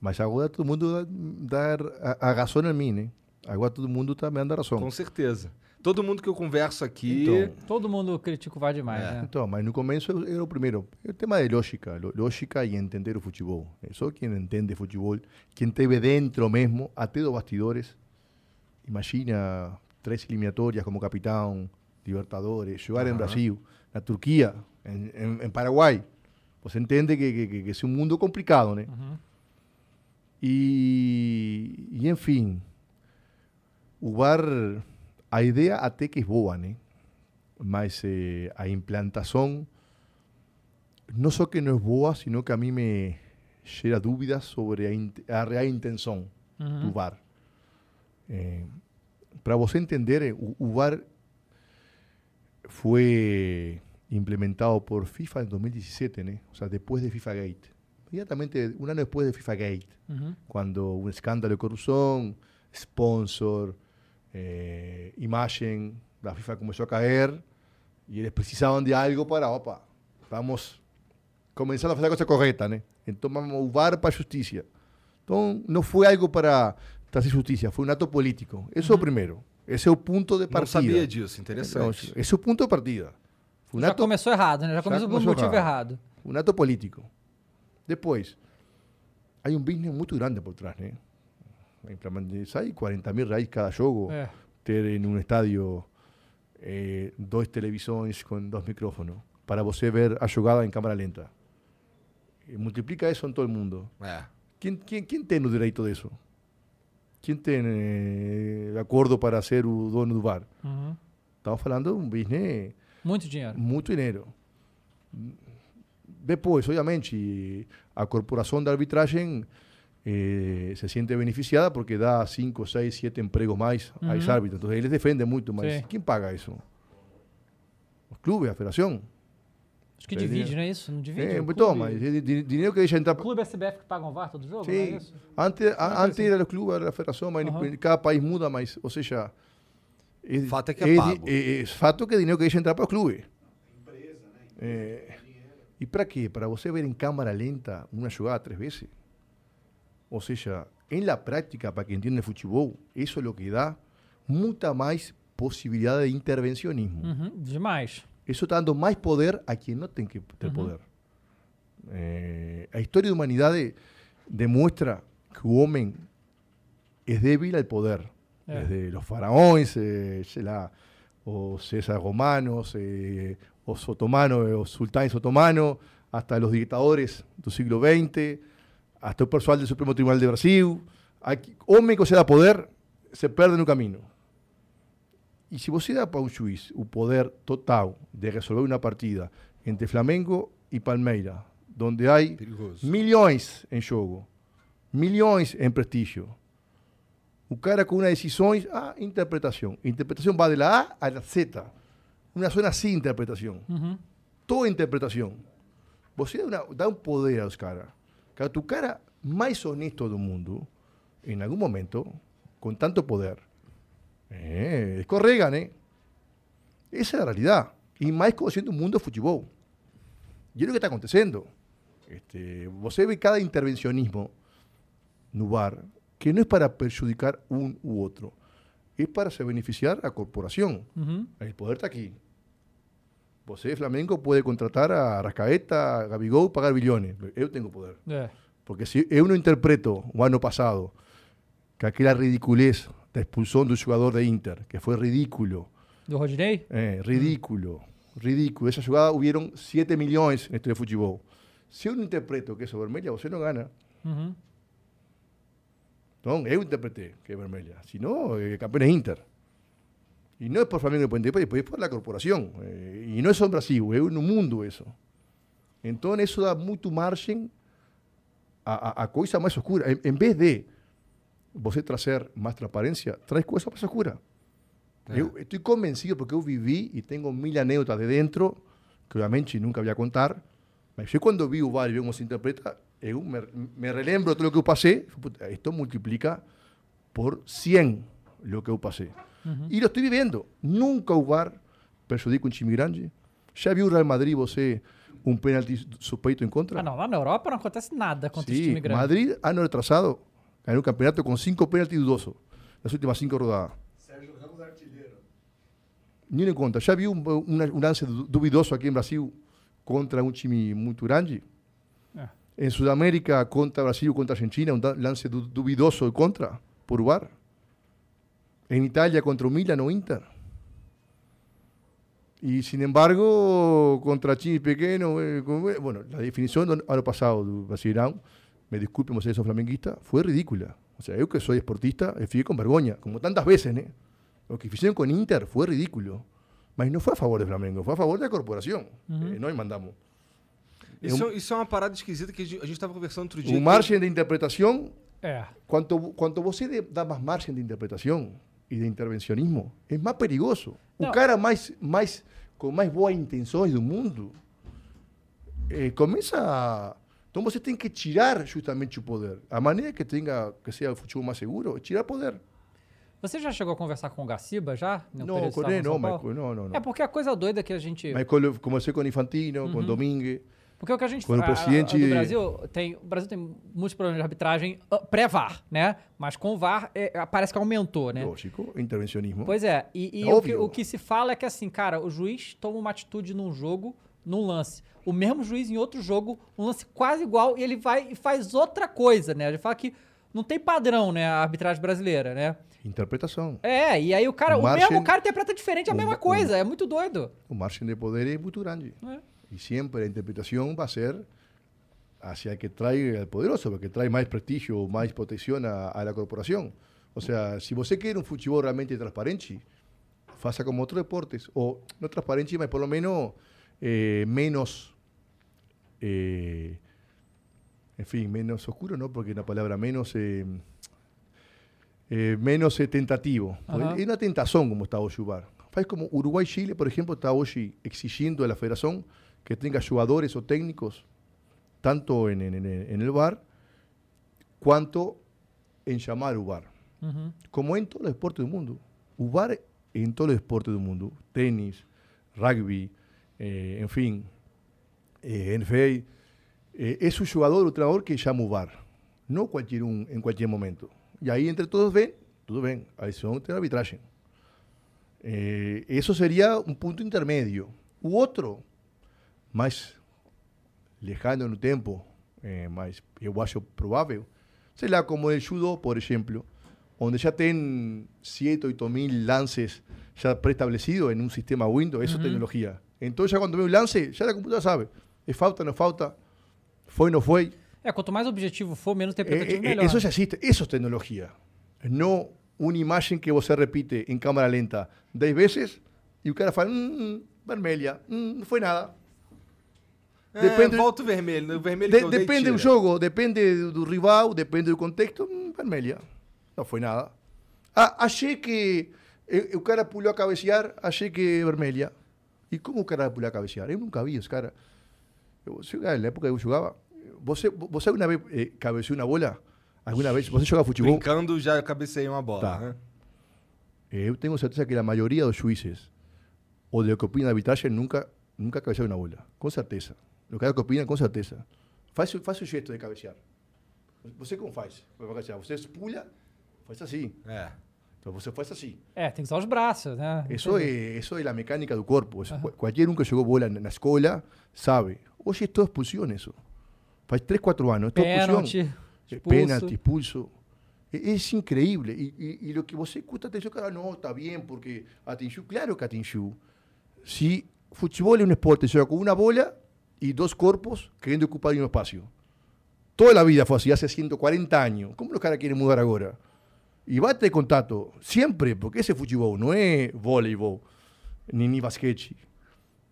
Mas agora todo mundo dá, dá a, a razão em mim, né? Agora todo mundo tá dando a razão. Com certeza. Todo mundo que eu converso aqui. Então, Todo mundo critica o VAR demais, É. né? Então, mas no começo eu era o primeiro. O tema de lógica, lógica e entender o futebol. É Só quem entende futebol, quem teve dentro mesmo, até dos bastidores. Imagina três eliminatórias como capitão, Libertadores, jogar em Aham. Brasil, na Turquia, em, em, em Paraguai. Você entende que, que, que, que é um mundo complicado, né? E, e, enfim, o VAR, a ideia até que boa, né? Mas eh, a implantação não só que não é boa, sino que a mim me gera dúvidas sobre a, in- a real intenção Uhum. do VAR. Para você entender, eh, o, o VAR foi implementado por FIFA en 2017, ¿no? o sea, después de FIFA Gate. Inmediatamente, un año después de FIFA Gate, Uhum. cuando un escándalo de corrupción, sponsor, eh, imagen, la FIFA comenzó a caer y ellos precisaban de algo para, opa, vamos comenzar a hacer la cosa correcta, ¿no? Entonces vamos a VAR para justicia. Entonces, no fue algo para trazer justicia, fue un acto político. Eso primero. Ese es el punto de Não partida. sabia disso, interessante. Não, esse é o ponto de partida. Foi um Já ato- começou errado, né? Já já começou por começou motivo errado. Um ato político. Depois, há um business muito grande por trás, né? Hay 40.000 raíz cada yogo. Eh. Ter en un estadio eh, dos televisões con dos micrófonos para você ver a jogada en cámara lenta. Multiplica eso en todo el mundo. Eh. ¿Quién, quién, quién tiene el derecho de eso? ¿Quién tiene eh, acuerdo para ser o dono do bar? Estamos falando de un business... Muito dinheiro. Muito dinheiro. Obviamente, a corporação da arbitragem eh, se sente beneficiada porque dá 5, 6, 7 empregos mais aos Uhum. árbitros. Então, eles defendem muito, mas Sim. quem paga isso? Os clubes, a federação? Acho que É divide, não é isso? Não divide? É, então, clube- mas é di- di- dinheiro que deixa entrar. Clube SBF que pagam VAR todo jogo? não é Sim, isso? antes, a- coisa antes assim. era o clube, era a federação, mas Aham. cada país muda, mas, ou seja... É, Fato é que é pago. É, é fato que é dinheiro que deixa entrar para o clube. É, e para quê? Para você ver em câmera lenta uma jogada três vezes? Ou seja, em la prática, para quem entende futebol, isso é o que dá muita mais possibilidade de intervencionismo. Uhum, demais. Isso está dando mais poder a quem não tem que ter Uhum. poder. Eh, a história da humanidade demonstra que o homem é débil ao poder. É. Desde los faraões, eh, sei lá, os romanos, eh, os otomanos, os sultanes otomanos, hasta los dictadores do siglo XX, hasta o pessoal do Supremo Tribunal de Brasil. Aqui, homem que você dá poder, se perde no caminho. E se você dá para um juiz o poder total de resolver uma partida entre Flamengo e Palmeiras, onde há milhões em jogo, milhões em prestígio, o cara com uma decisão, ah, interpretação. Interpretação vai de la A a la Z. Uma zona sem interpretação. Uhum. Toda interpretação. Você dá, uma- dá um poder aos caras. Que tu cara mais honesto do mundo, em algum momento, com tanto poder, eh, escorrega, né? Essa é a realidade. E mais conhecendo o mundo do futebol. E é o que está acontecendo. Este, você vê cada intervencionismo no bar que não é para prejudicar um u outro, é para se beneficiar a corporação. Uhum. O poder está aqui. Você, Flamengo, pode contratar a Rascaeta, a Gabigol, pagar bilhões. Eu tenho poder. É. Porque se eu não interpreto o ano passado que aquela ridiculez da expulsão do jogador de Inter, que foi ridículo, Do Rodinei? é, ridículo, ridículo. Essa jogada houveram 7 milhões na história de futebol. Se eu não interpreto que é vermelha, você não gana. Uhum. Então, eu interpretei que é vermelha. Se não, é campeão é Inter. E não é por Flamengo Independiente, é por la corporação. Eh, E não é só no Brasil, é no mundo isso. Então, isso dá muito margem a, a, a coisa mais. Em, em vez de você trazer mais transparência, traz coisa mais oscura. Eu estou convencido porque eu vivi e tenho mil anécdotas de dentro, que obviamente nunca voy a contar, mas eu quando vi o VAR e como se interpreta, eu me, me relembro todo o que eu passei, isto multiplica por 100 lo que eu passei. E lo estou vivendo. Nunca o VAR prejudica um time grande. Já viu o Real Madrid você um pênalti suspeito em contra? Ah, não, lá na Europa não acontece nada contra esse Sí, time grande. Madrid, ano retrasado, ganó un campeonato con cinco penaltis dudosos, las últimas cinco rodadas. Sérgio Ramos artilheiro. Ni en contra. Ya vi un, una- un lance du- duvidoso aquí en Brasil contra un time muy grande. Ah. En Sudamérica, contra Brasil, contra Argentina, un da- lance du- duvidoso contra, por VAR. En Italia, contra un Milan o Inter. Y sin embargo, contra Chile pequeño, eh, eh, bueno, la definición del año pasado do Brasileirão, me disculpen, você sos flamenguista, fue ridícula. O sea, yo que soy esportista, fiquei con vergüenza, como tantas veces, ¿eh? Lo que hicieron con Inter fue ridículo. Mas no fue a favor de Flamengo, fue a favor da corporação. Uhum. Eh, nós mandamos. Isso, um- isso é uma parada esquisita que a gente, a gente tava conversando outro dia. O que- margem de interpretação, É. quanto, quanto você de- dá mais margem de interpretação e de intervencionismo, é mais perigoso. O Não. cara mais, mais, com mais boas intenções do mundo eh, começa a... Então você tem que tirar justamente o poder. A maneira que tenha que seja o futebol mais seguro é tirar poder. Você já chegou a conversar com o Gaciba já? No Não, com ele não, com- não, não, não. É porque a coisa doida que a gente... Mas comecei com o Infantino, com o Uhum. Domingue, Porque o que a gente Quando o a- a- a presidente- do Brasil tem, o Brasil tem muitos problemas de arbitragem ah, pré-VAR, né? Mas com o VAR é, parece que aumentou, né? lógico, intervencionismo. Pois é, e, e É o, que, o que se fala é que assim, cara, o juiz toma uma atitude num jogo, num lance. O mesmo juiz em outro jogo, um lance quase igual, e ele vai e faz outra coisa, né? Ele fala que não tem padrão, né, a arbitragem brasileira, né? Interpretação. É, e aí o cara, O o, margem- mesmo cara interpreta diferente a o mesma ma- o- coisa, é muito doido. O margen de poder es muy grande. É. Y siempre la interpretación va a ser hacia el que trae al poderoso, porque trae más prestigio, más protección a, a la corporación. O sea, si você quiere un fútbol realmente transparente, faça como otros deportes, o no transparente, pero por lo menos eh, menos, eh, en fin, menos oscuro, ¿no? Porque la palabra menos... eh, eh, menos eh, tentativo. Ajá. Porque Es una tentación como está hoy o VAR. Faz como Uruguay y Chile, por ejemplo, está hoy exigiendo a la federación que tenga jugadores o técnicos, tanto en, en- en- el VAR, cuanto en llamar o VAR. Uhum. Como en todos los deportes del mundo. O VAR en todos los deportes del mundo. Tenis, rugby, eh, en fin, eh, NFL. eh, es un jugador o entrenador que llama o VAR. No cualquier un en cualquier momento. Y ahí entre todos ven, todos ven, ahí son arbitraje. Eh, eso sería un punto intermedio. U otro, más lejano no tempo, eh, mais eu acho provável, sei lá, como el judo, por exemplo, onde já tem 7, 8 mil lances já pré-establecidos em um sistema Windows, isso é Uhum. tecnologia. Então, já quando vem o lance, já a computadora sabe, é falta, não falta, foi, não foi. É, quanto mais objetivo for, menos Eh, interpretativo, eh, melhor. Eso ya existe, eso es tecnología. No una imagen que você repite en cámara lenta 10 veces y o cara fala, "Mm, mm, vermelha, mm, não foi nada. É, volta o vermelho. né? O vermelho De- dei, depende do jogo, depende do, rival, depende do contexto, hum, vermelha. Não foi nada. Ah, achei que o cara pulou a cabecear, achei que vermelha. E como o cara pulou a cabecear? Eu nunca vi esse cara. Eu, se- na época eu jogava, você, você alguma vez eh, cabeceou uma bola? Alguma vez? Você joga futebol? Brincando, já cabecei uma bola. Tá. né? Eu tenho certeza que a maioria dos juízes ou de que opina a arbitragem nunca, nunca cabecearam uma bola. Com certeza. Os caras que opinam, com certeza. Faz, faz o gesto de cabecear. Você como faz? para cabecear? Você pula, faz assim. É. Então você faz assim. É, tem que usar os braços, né? Não Isso é, isso é a mecânica do corpo. Isso, Qualquer um que jogou bola na escola sabe. Hoje é toda expulsão isso. Faz 3, 4 anos. É toda Pênalti, expulsão. É expulso. Pênalti, expulso. É, é increíble. E, e, e o que você escuta atenção, cara, não, está bem, porque atingiu. Claro que atingiu. Se futebol é um esporte, se joga com uma bola y dos cuerpos queriendo ocupar un espacio. Toda la vida fue así, hace 140 años. ¿Cómo los caras quieren mudar ahora? Y bate de contacto, siempre, porque ese fútbol no es voleibol, ni, ni basquet.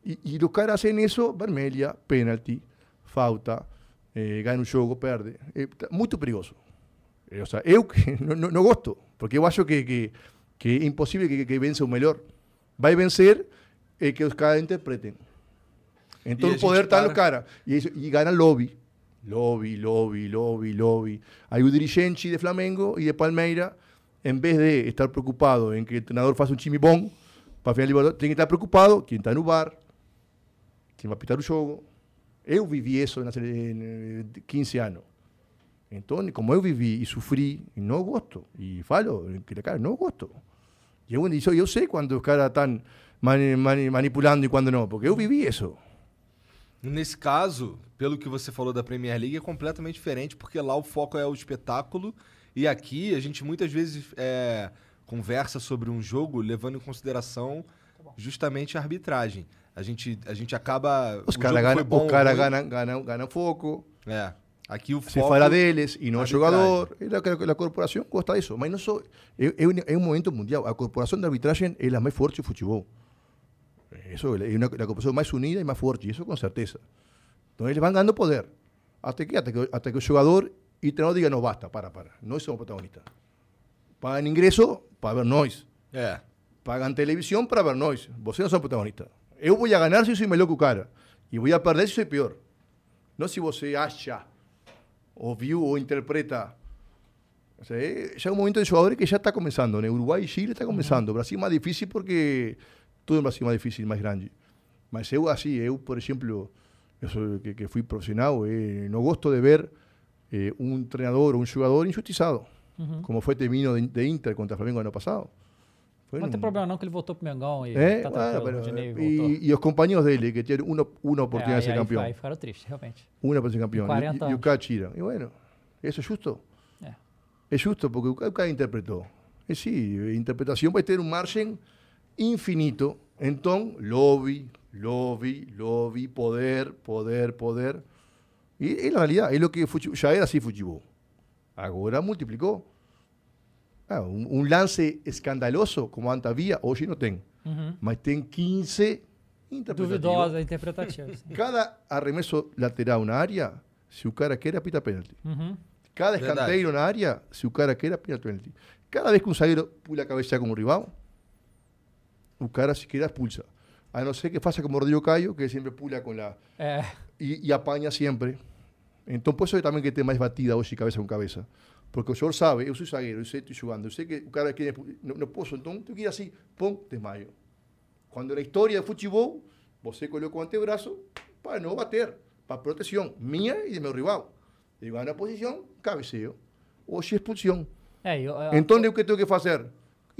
Y, y, los caras hacen eso, vermelia, penalti, falta, eh, gana un juego, perde. Eh, muy perigoso. Eh, o sea, eu no, no, no, gosto, porque eu acho que, que, que é impossível que, que vença o melhor. Vai vencer é que os caras interpretem. En todo el poder están los caras. Y, y ganan lobby. Lobby, lobby, lobby, lobby. Hay un dirigente de Flamengo y de Palmeira, en vez de estar preocupado en que el entrenador faça un chimibón para final Libertadores, tiene que estar preocupado quien está en el bar, quien va a pitar el juego. Yo viví eso en, hace eh, 15 años. Entonces, como yo viví y sufrí, y no gosto, y falo, que cara, no gosto. Y yo, yo sé cuando los caras están mani, mani, manipulando y cuando no, porque yo viví eso. Nesse caso, pelo que você falou da Premier League, é completamente diferente, porque lá o foco é o espetáculo e aqui a gente muitas vezes é, conversa sobre um jogo levando em consideração justamente a arbitragem. A gente, a gente acaba. Os caras ganham, bom, cara ruim. ganham, ganham, ganham foco. É. Aqui o Se foco. fala deles e não o arbitragem. jogador. E a, a corporação gosta disso. Mas não só. É, é, é um momento mundial. A corporação de arbitragem é a mais forte do futebol. Eso, es una, la cooperación más unida y más fuerte, y eso con certeza. Entonces les van ganando poder. ¿Hasta que, hasta que, hasta que el jugador y tenemos diga, no, basta, para, para. Noise somos protagonistas. Pagan ingreso para ver Noise. Yeah. Pagan televisión para ver Noise. Vosotros no son protagonistas. Yo voy a ganar si soy meloco cara. Y voy a perder si soy peor. No si vos acha, o view, o interpreta. O sea, eh, ya un momento de jugadores que ya está comenzando. En Uruguay y Chile está comenzando. Brasil es más difícil porque tudo vai ser mais difícil, mais grande. Mas eu, assim, eu, por exemplo, eu sou, que, que fui profissional, eh, não gosto de ver eh, um treinador ou um jogador injustiçado, uhum. como foi Temino este de, de, Inter contra Flamengo ano passado. Foi não um... problema não que ele voltou pro Mengão e é, tá ah, mas, e, e, os companheiros dele, que tiveram uma, uma oportunidade é, aí, de ser campeão. Aí, aí ficaram tristes, realmente. Uma para ser campeão. E, e, o bueno, isso é justo? É. É justo, porque o cara interpretou. E eh, sim, a eh, interpretação vai pues, ter um margem infinito. Entonces, lobby, lobby, lobby, poder, poder, poder. Y es la realidad, es lo que fuchi- ya era así Fuchibol. Ahora multiplicó. Ah, un, un lance escandaloso como antes había, hoy no tem. Uhum. Mas tem 15 interpretativos. Duvidosa, interpretativa. sim. Cada arremesso lateral na área, se o cara quer, apita pênalti. Uhum. Cada escanteio na área, se o cara quer, apita pênalti. Cada vez que um zagueiro pula a cabeça como rival, o cara Bucara siquiera expulsa. A no ser que pasa como Rodrigo Cayo, que siempre pula con la. Eh. Y, apaña siempre. Entonces, por eso también que tema es batida hoy, cabeza con cabeza. Porque el señor sabe, yo soy zaguero, yo sé, estoy jugando, yo sé que Bucara quiere. No, no puedo, entonces tú quieres así, pum, desmayo. Cuando la historia de Fuchibó, vos se colocó antebrazo para no bater, para protección mía y de mi rival. Digo, a una posición, cabeceo. O si expulsión. Hey, yo, eh, entonces, ¿qué tengo que hacer?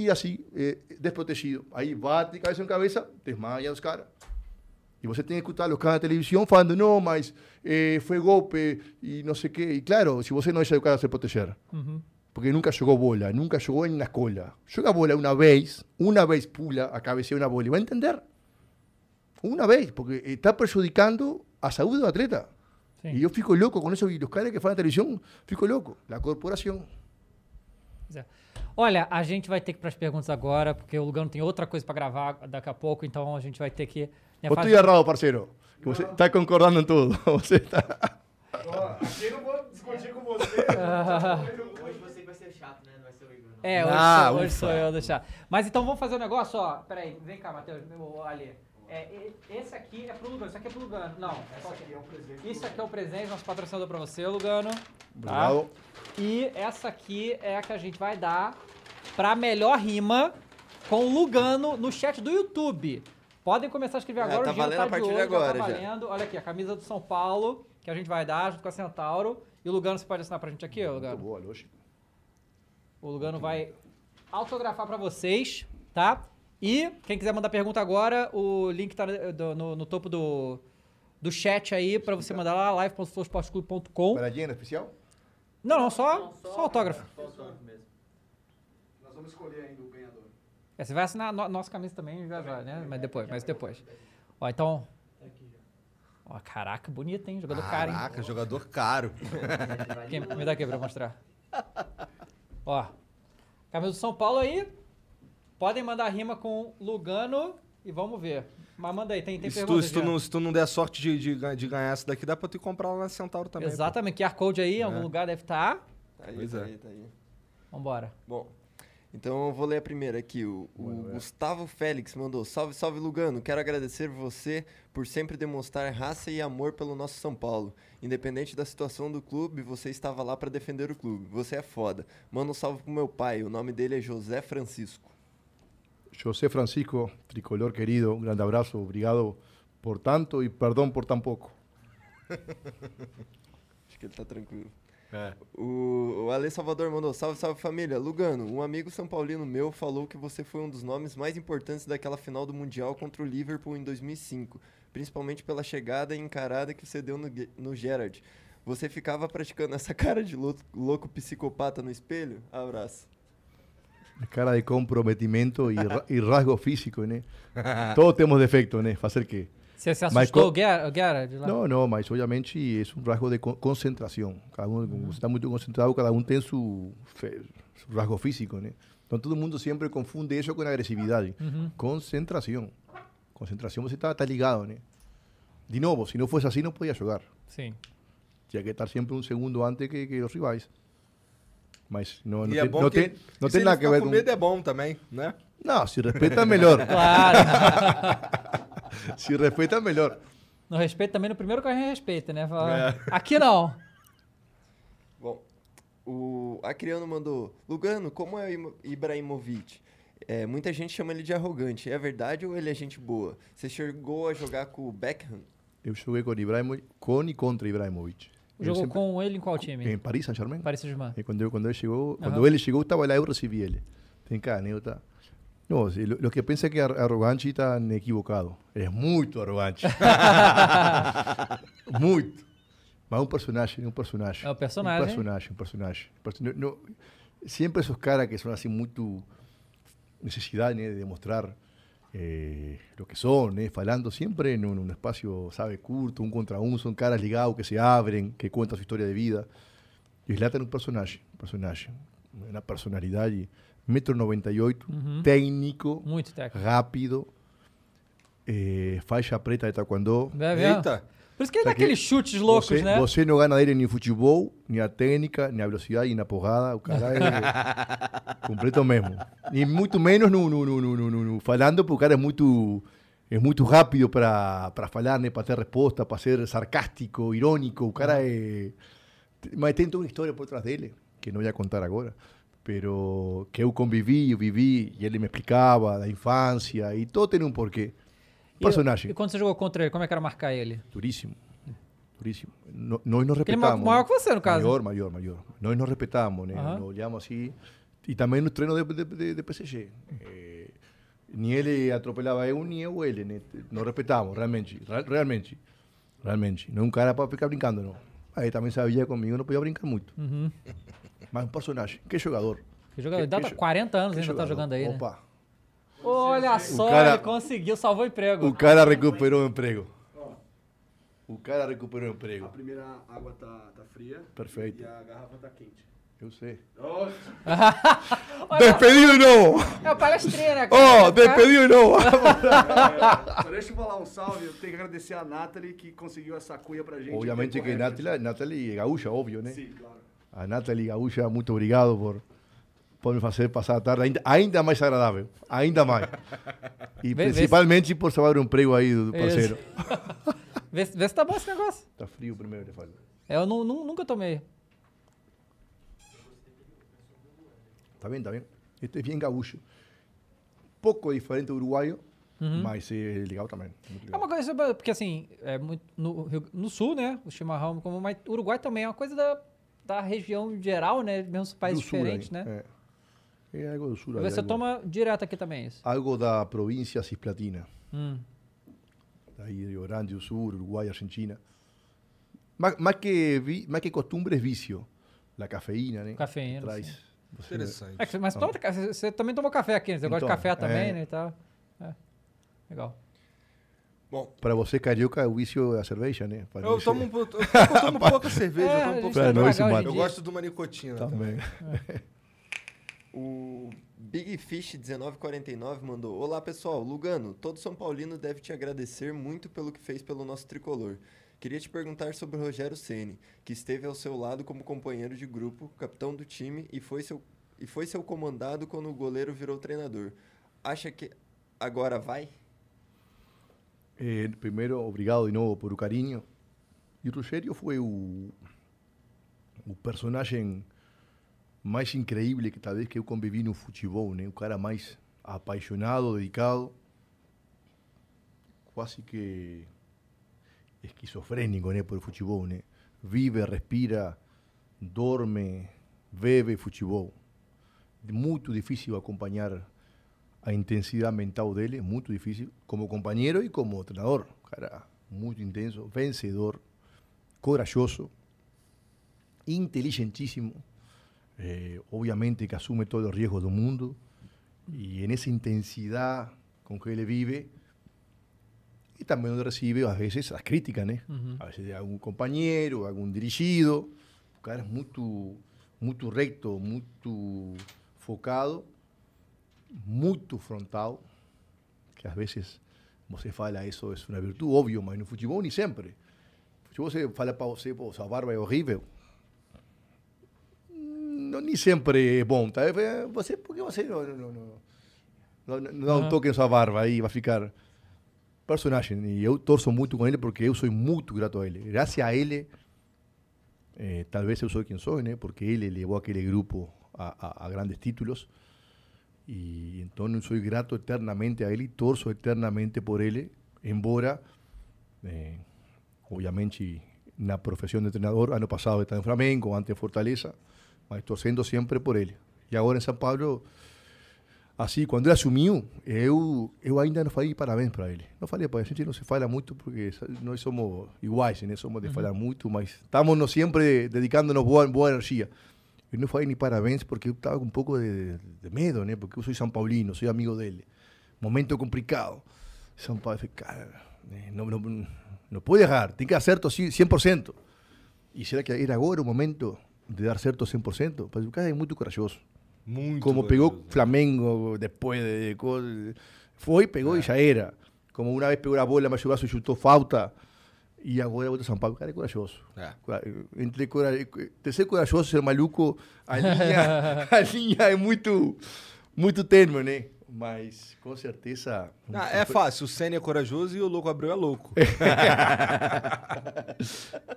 Ir assim, eh, desprotegido. Aí bate cabeça em cabeça, desmaia os caras. E você tem que escutar os caras na televisão falando, não, mas eh, foi golpe e não sei o quê. E claro, se você não deixa o cara se proteger, Uhum. porque nunca jogou bola, nunca jogou na escola. Joga bola uma vez, uma vez pula a cabecear uma bola e vai entender. Uma vez, porque está prejudicando a saúde do atleta. Sim. E eu fico louco com isso. E os caras que falam na televisão, fico louco. A corporação. Pois é. Olha, a gente vai ter que ir para as perguntas agora, porque o Lugano tem outra coisa para gravar daqui a pouco, então a gente vai ter que. faz- estou errado, parceiro? Que você está concordando em tudo. Você está... Aqui eu não vou discutir com você. Hoje você vai ser chato, né? Não vai ser o Igor. não. É, hoje, Ah, sou, hoje sou eu deixar. Mas então vamos fazer um negócio, ó. Peraí, vem cá, Matheus, meu Ali. É, esse aqui é pro Lugano, isso aqui é pro Lugano. Não, qual que é? Isso aqui é o presente, nosso patrocinador pra você, Lugano. Tá? Obrigado. E essa aqui é a que a gente vai dar pra melhor rima com o Lugano no chat do YouTube. Podem começar a escrever É, agora, tá o dinheiro valendo tá a partir de de olho, já agora, tá já. valendo. Olha aqui, a camisa do São Paulo, que a gente vai dar junto com a Centauro. E o Lugano, você pode assinar pra gente aqui, Lugano? Boa, lógico. O Lugano vai autografar pra vocês, tá? E quem quiser mandar pergunta agora, o link tá no, do- no- no topo do, do chat aí pra você mandar lá, live.flowsportclub.com. Para Diana, especial? Não, não, só, só autógrafo. Nós vamos escolher ainda o ganhador. É, você vai assinar a no- nossa camisa também já já, né? Mas depois, mas depois. Ó, então... Ó, caraca, bonito, hein? Jogador caro, hein? Caraca, jogador caro. Quem, me dá aqui pra eu mostrar. Ó, camisa do São Paulo aí. Podem mandar rima com Lugano e vamos ver. Mas manda aí, tem, tem se, tu, perguntas, se, tu não, se tu não der sorte de, de, de ganhar essa daqui, dá pra tu comprar lá na Centauro também. pô. Exatamente, QR Code aí, em algum É. lugar deve estar. Tá aí, Pois tá é. aí, tá aí. Vambora. Bom, então eu vou ler a primeira aqui. O, o Gustavo Félix mandou: Salve, salve Lugano. Quero agradecer você por sempre demonstrar raça e amor pelo nosso São Paulo. Independente da situação do clube, você estava lá para defender o clube. Você é foda. Manda um salve pro meu pai. O nome dele é José Francisco. José Francisco, tricolor querido, un grande abrazo, obrigado por tanto y perdón por tan poco. Acho que ele tá tranquilo. É. O, o Ale Salvador mandou: Salve, salve família. Lugano, um amigo São Paulino meu falou que você foi um dos nomes mais importantes daquela final do Mundial contra o Liverpool em 2005, principalmente pela chegada e encarada que você deu no, no Gerard. Você ficava praticando essa cara de louco, louco psicopata no espelho? Abraço. Cara de comprometimento y, ra- y rasgo físico, ¿no? Todos tenemos defectos, ¿no? Fazer quê? Você se Mas assustou, o Guerra, Guerra? Não, não, mas obviamente é um rasgo de co- concentração. Cada um, como você está muito concentrado, cada um tem seu, seu rasgo físico, né? Então todo mundo sempre confunde isso com agressividade. Uhum. Concentração. Concentração, você está tá ligado, né? De novo, se não fosse assim, não podia jogar. Sim. Tinha que estar sempre um segundo antes que, que os rivais. Mas não, não é tem, bom não que- tem, não se tem nada ficar ver com medo é bom também, né? Não, se respeita, melhor. Claro. se respeita, melhor. No respeito também, no primeiro que a gente respeita, né? Fala, É. Aqui não. Bom, o Acriano mandou: Lugano, como é o Imo- Ibrahimovic? É, muita gente chama ele de arrogante. É verdade ou ele é gente boa? Você chegou a jogar com o Beckham? Eu joguei com Ibrahimovic, com e contra Ibrahimovic. Jogou sempre... com ele em qual time? Em Paris Saint-Germain. Paris Saint-Germain. E quando, eu, quando, eu chegou, uhum. quando ele chegou, estava lá, eu recebi ele. Vem cá, né? No, los que piensan que arrogante están equivocados. Es muy arrogante. muy. Mas un ah, personaje, un personaje. un personaje. Un personaje, un personaje. No, siempre esos caras que son así muy tu necesidad de demostrar eh, lo que son, né, falando sempre en un, un espacio, sabe, curto, un contra un, son caras ligados que se abren, que cuentan su historia de vida. E Zlatan é um personagem, um personagem, uma personalidade, 1,98m, Uhum. técnico, Muito técnico. rápido, eh, faixa preta de taekwondo. Mesmo? Por isso que ele dá aqueles chutes loucos, você, né? Você não ganha dele nem futebol, nem a técnica, nem a velocidade, nem a porrada. O cara é completo mesmo. E muito menos no, no, no, no, no, no- falando, porque o cara é muito, é muito rápido para falar, né? para ter resposta, para ser sarcástico, irônico. O cara é. Mas tem toda uma história por trás dele, que não vou contar agora. Pero que eu convivi, eu vivi, e ele me explicava da infância, e todo tem um porquê. E- Personagem. E, quando você jogou contra ele, como é que era marcar ele? Duríssimo. Duríssimo. No- nós nos Porque ele é maior que você, no caso. Maior, maior, maior. Nós nos respetamos, né? Nos olhamos assim. E também nos treinos de, de, de, PSG. Eh, nem ele atropelava eu, nem eu ele, né? Nos respeitamos, realmente. Realmente. Realmente. Não é um cara para ficar brincando, não. Aí também sabia comigo, não podia brincar muito. Uhum. Mas um personagem. Que jogador. Que jogador? Que- Dá que pra jo- 40 anos ainda tá jogador. jogando aí, né? Olha só, cara- ele conseguiu, salvou o emprego. O cara recuperou o emprego. O cara recuperou o emprego. A primeira água tá, tá fria. Perfeito. E a garrafa tá quente. Eu sei. Despedido não! É o palestrinha, né? Oh, despedido não! É, só deixa eu falar um salve. Eu tenho que agradecer a Nathalie que conseguiu essa cuia pra gente. Obviamente que. Nathalie, Nathalie é gaúcha, óbvio, né? Sim, claro. A Nathalie gaúcha, muito obrigado por, por me fazer passar a tarde ainda, ainda mais agradável. Ainda mais. E Vê- vê se- principalmente por salvar o emprego aí do parceiro. Vê, vê se tá bom esse negócio. Tá frio primeiro, ele fala. É, Eu nu- nu- nunca tomei. Tá bem, tá bem. Este é bem gaúcho. Pouco diferente do uruguaio, Uhum. mas é legal também. Muito É legal. uma coisa, porque assim, é muito, no, no sul, né? O chimarrão, como, mas Uruguai também é uma coisa da, da região geral, né? Mesmo países Do sul diferentes, aí, né? É. É algo do sul. aí, Você algo- toma direto aqui também, isso. Algo da província cisplatina. Hum. Daí Rio Grande do Sul, Uruguai, Argentina. Más, más que, vi- más que costumbre es vicio. La cafeína, né? Cafeína, Traz. sim. você- Interessante. É que- mas toma, você, você também tomou café aqui, né? Você gosta de Então, café também, é. né? E tal. É. Legal. Bom, Para você, carioca, o vício é a cerveja, né? Para Eu nós tomo, é- eu, eu tomo pouca cerveja, É, eu tomo a pouco gente Pra nós se devagar hoje mata. em Eu gosto de uma nicotina também. Também. O Big Fish 1949 mandou: Olá pessoal, Lugano, todo São Paulino deve te agradecer muito pelo que fez pelo nosso tricolor. Queria te perguntar sobre o Rogério Ceni, que esteve ao seu lado como companheiro de grupo, capitão do time e foi seu e foi seu comandado quando o goleiro virou treinador. Acha que agora vai? Eh, primeiro, obrigado de novo por o carinho. E o Rogério foi o, o personagem mais increíble que talvez que eu convivi no futebol, né? O cara mais apaixonado, dedicado, quase que esquizofrénico né, por futebol. Né? Vive, respira, dorme, bebe futebol. Muito difícil acompanhar a intensidade mental dele, muito difícil, como companheiro e como treinador. Cara, muito intenso, vencedor, corajoso, inteligentíssimo, eh, obviamente que asume todos los riesgos del mundo y en esa intensidad con que él vive, y también donde recibe a veces las críticas, ¿no? Ujú. a veces de algún compañero, algún dirigido, cara es muy, muy recto, muy focado, muy frontal, que a veces você fala isso é uma virtude, óbvio, mas no futebol nem sempre. No futebol você fala para você, pô, sua barba é horrível. Não, nem sempre é bom, tá? É, Você, porque você não, não, não, não, não, não dá um toque na sua barba aí, vai ficar personagem. E eu torço muito com ele porque eu sou muito grato a ele. Graças a ele, eh, talvez eu sou quem sou, né? Porque ele levou aquele grupo a, a, a grandes títulos. E então eu sou grato eternamente a ele e torço eternamente por ele, embora, eh, obviamente, na profissão de treinador, ano passado estava em Flamengo, antes Fortaleza, mas torcendo sempre por ele. E agora em São Paulo, assim, quando ele assumiu, eu, eu ainda não falei parabéns para ele. Não falei para ele, a gente não se fala muito porque nós somos iguais, né? somos de Uhum. falar muito, mas estamos sempre dedicando-nos boa, boa energia. Eu não falei nem parabéns porque eu estava com um pouco de, de medo, né? Porque eu sou São Paulino, sou amigo dele. Momento complicado. São Paulo, falei, cara, eh, não, não, não pode errar, tem que assim, 100%. E será que era agora o momento de dar certo 100%? Mas o cara é muito corajoso. Muito Como pegou Flamengo depois de coisas. Foi, pegou e já era. Como uma vez pegou a bola, mas o braço chutou falta. E agora volta São Paulo. O cara é corajoso. É. Cora- Entre cora... de ser corajoso e ser maluco, a linha, a linha é muito, muito tênue, né? Mas com certeza. Ah, é fácil, o Senna é corajoso e o Louco Abreu é louco.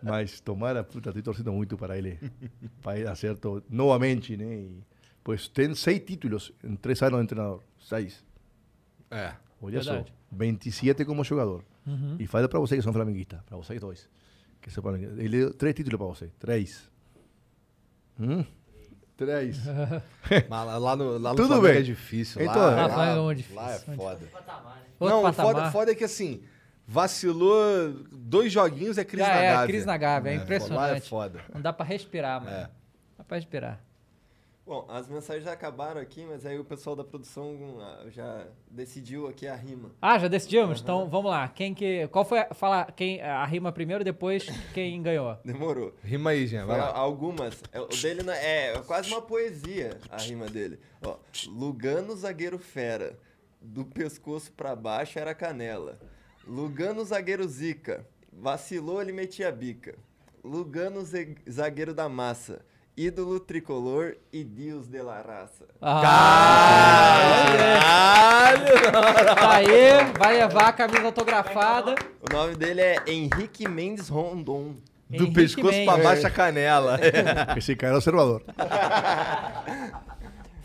Mas tomara, puta, estou torcendo muito para ele. para ele dar certo novamente, né? E, pois tem seis títulos em três anos de treinador. Seis. É. Olha Verdade. só. 27 como jogador. Uhum. E fala para vocês que são flamenguistas. Para vocês dois. Que são flamenguistas. Ele deu três títulos para vocês. Três. Hum? Três. Mas lá, lá no, lá no Tudo Flamengo bem. é difícil. Então, lá, é. Lá, Flamengo é muito difícil, lá é foda. Outro Não, o patamar. foda, foda é que assim, vacilou dois joguinhos é crise Já na é, Gávea. crise na Gávea, é, Lá é impressionante. foda. Não dá pra respirar, mano. É. Não dá pra respirar. Bom, as mensagens já acabaram aqui, mas aí o pessoal da produção ah, já decidiu aqui a rima. Ah, já decidimos? Então vamos lá. Quem que. Qual foi a. Fala quem, a rima primeiro, depois quem ganhou. Demorou. Rima aí, Jean, vai lá. algumas. É, O dele não- é, é quase uma poesia a rima dele. Ó, Lugano zagueiro fera, do pescoço pra baixo era canela. Lugano zagueiro zica, vacilou ele metia a bica. Lugano zagueiro da massa, ídolo tricolor e Deus de la raça. Tá aí, vai levar a camisa autografada. O nome dele é Henrique Mendes Rondon. Do Henrique pescoço pra Mendes. baixo a canela. Esse cara é observador.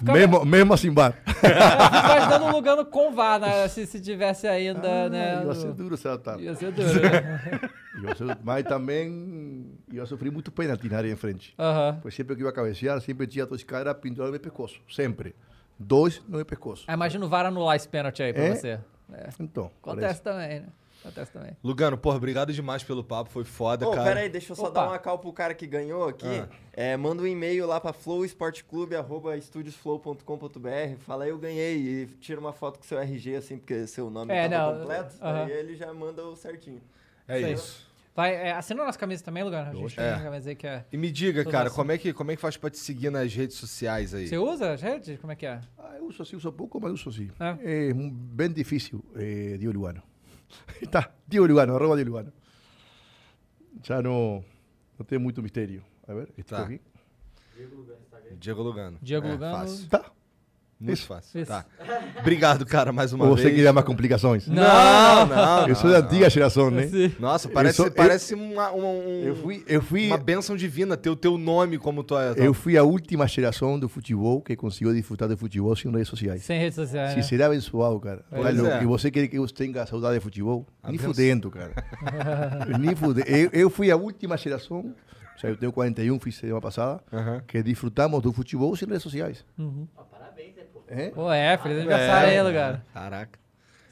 mesmo, mesmo assim, bar. Imaginando um Lugano com VAR, né? Se, se tivesse ainda, né? Ia ser no- duro essa tarde. Ia ser duro, né? Mas também eu sofri muito pênalti na área em frente. Aham. Pois sempre que eu ia cabecear, sempre tinha dois caras pendurados no meu pescoço. Sempre. Dois no meu pescoço. Ah, imagina o VAR anular esse pênalti aí pra É? você. É. Então, Acontece também, né? Acontece também. Lugano, porra, obrigado demais pelo papo, foi foda, Ô, cara. pera aí, deixa eu só Opa. dar uma cal pro cara que ganhou aqui. Ah. É, manda um e-mail lá pra flowesportclube.estúdiosflow.com.br. Fala aí, eu ganhei. E tira uma foto com seu RG, assim, porque seu nome É, não, completo. aham. Aí ele já manda o certinho. É Isso aí. isso. Vai, é, assina a nossa camisa também, Lugano? A gente tem É. uma camisa aí que é... E me diga, cara, assim. como é, que, como é que faz pra te seguir nas redes sociais aí? Você usa as redes? Como é que é? Ah, eu uso assim, uso pouco, mas uso sim. É. É um- bem difícil, é, Dio Lugano. tá, Dio Lugano, arroba Dio Lugano. Já não, não tem muito mistério. A ver, estou Tá. aqui. Diego Lugano. Diego É, Lugano. fácil. Tá. Muito Isso. fácil. Isso. Tá. Obrigado, cara, mais uma Ou você vez. queria mais complicações? Não, não. Eu sou da antiga geração, né? Nossa, parece, Eu sou- parece uma, uma, um- Eu fui, eu fui, uma benção divina ter o teu nome como tu é. eu fui a última geração do futebol que conseguiu desfrutar do futebol sem redes sociais. Sem redes sociais, né? Se será abençoado, cara. Pois Tá é. E você quer que eu tenha saudade de futebol? Nem Abenço- fudendo, cara. Nem fudendo. Eu, eu fui a última geração, ou seja, eu tenho 41, fiz semana passada, que desfrutamos do futebol sem redes sociais. Uhum. É? Pô, é, feliz aniversário aí, lugar. Caraca.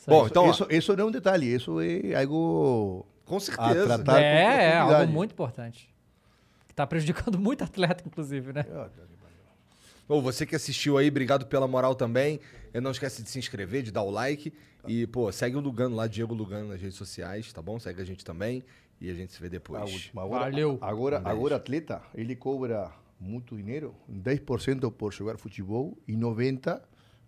Bom, Bom, então, ó. Isso, isso não é um detalhe, isso é algo... Com a certeza. tratar É, com é, algo muito importante. Que tá prejudicando muito atleta, inclusive, né? Ô, você que assistiu aí, obrigado pela moral também. E não esquece de se inscrever, de dar o like. E, pô, segue o Lugano lá, Diego Lugano nas redes sociais, tá bom? Segue a gente também. E a gente se vê depois. A última. Agora, Valeu. Agora, Um beijo. agora atleta, ele cobra muito dinheiro, 10% por jogar futebol e 90%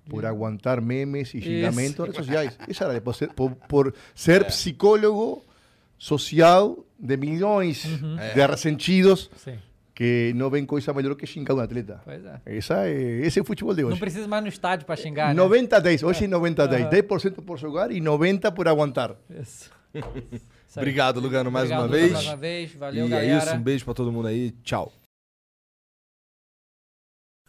por aguantar memes e xingamentos nas redes sociais. Isso era por ser, por, por ser psicólogo social de milhões de ressentidos Sim. que não vem coisa melhor que xingar um atleta. Pois é. Essa é, esse é o futebol de Não hoje. precisa mais no estádio pra xingar, né? 90 10, hoje é 90 10, Aham. 10% por jogar e 90 por aguantar. Isso. Obrigado, Lugano, mais Obrigado, uma Lugano, vez. mais uma vez. Valeu, e galera. é isso, um beijo pra todo mundo aí. Tchau.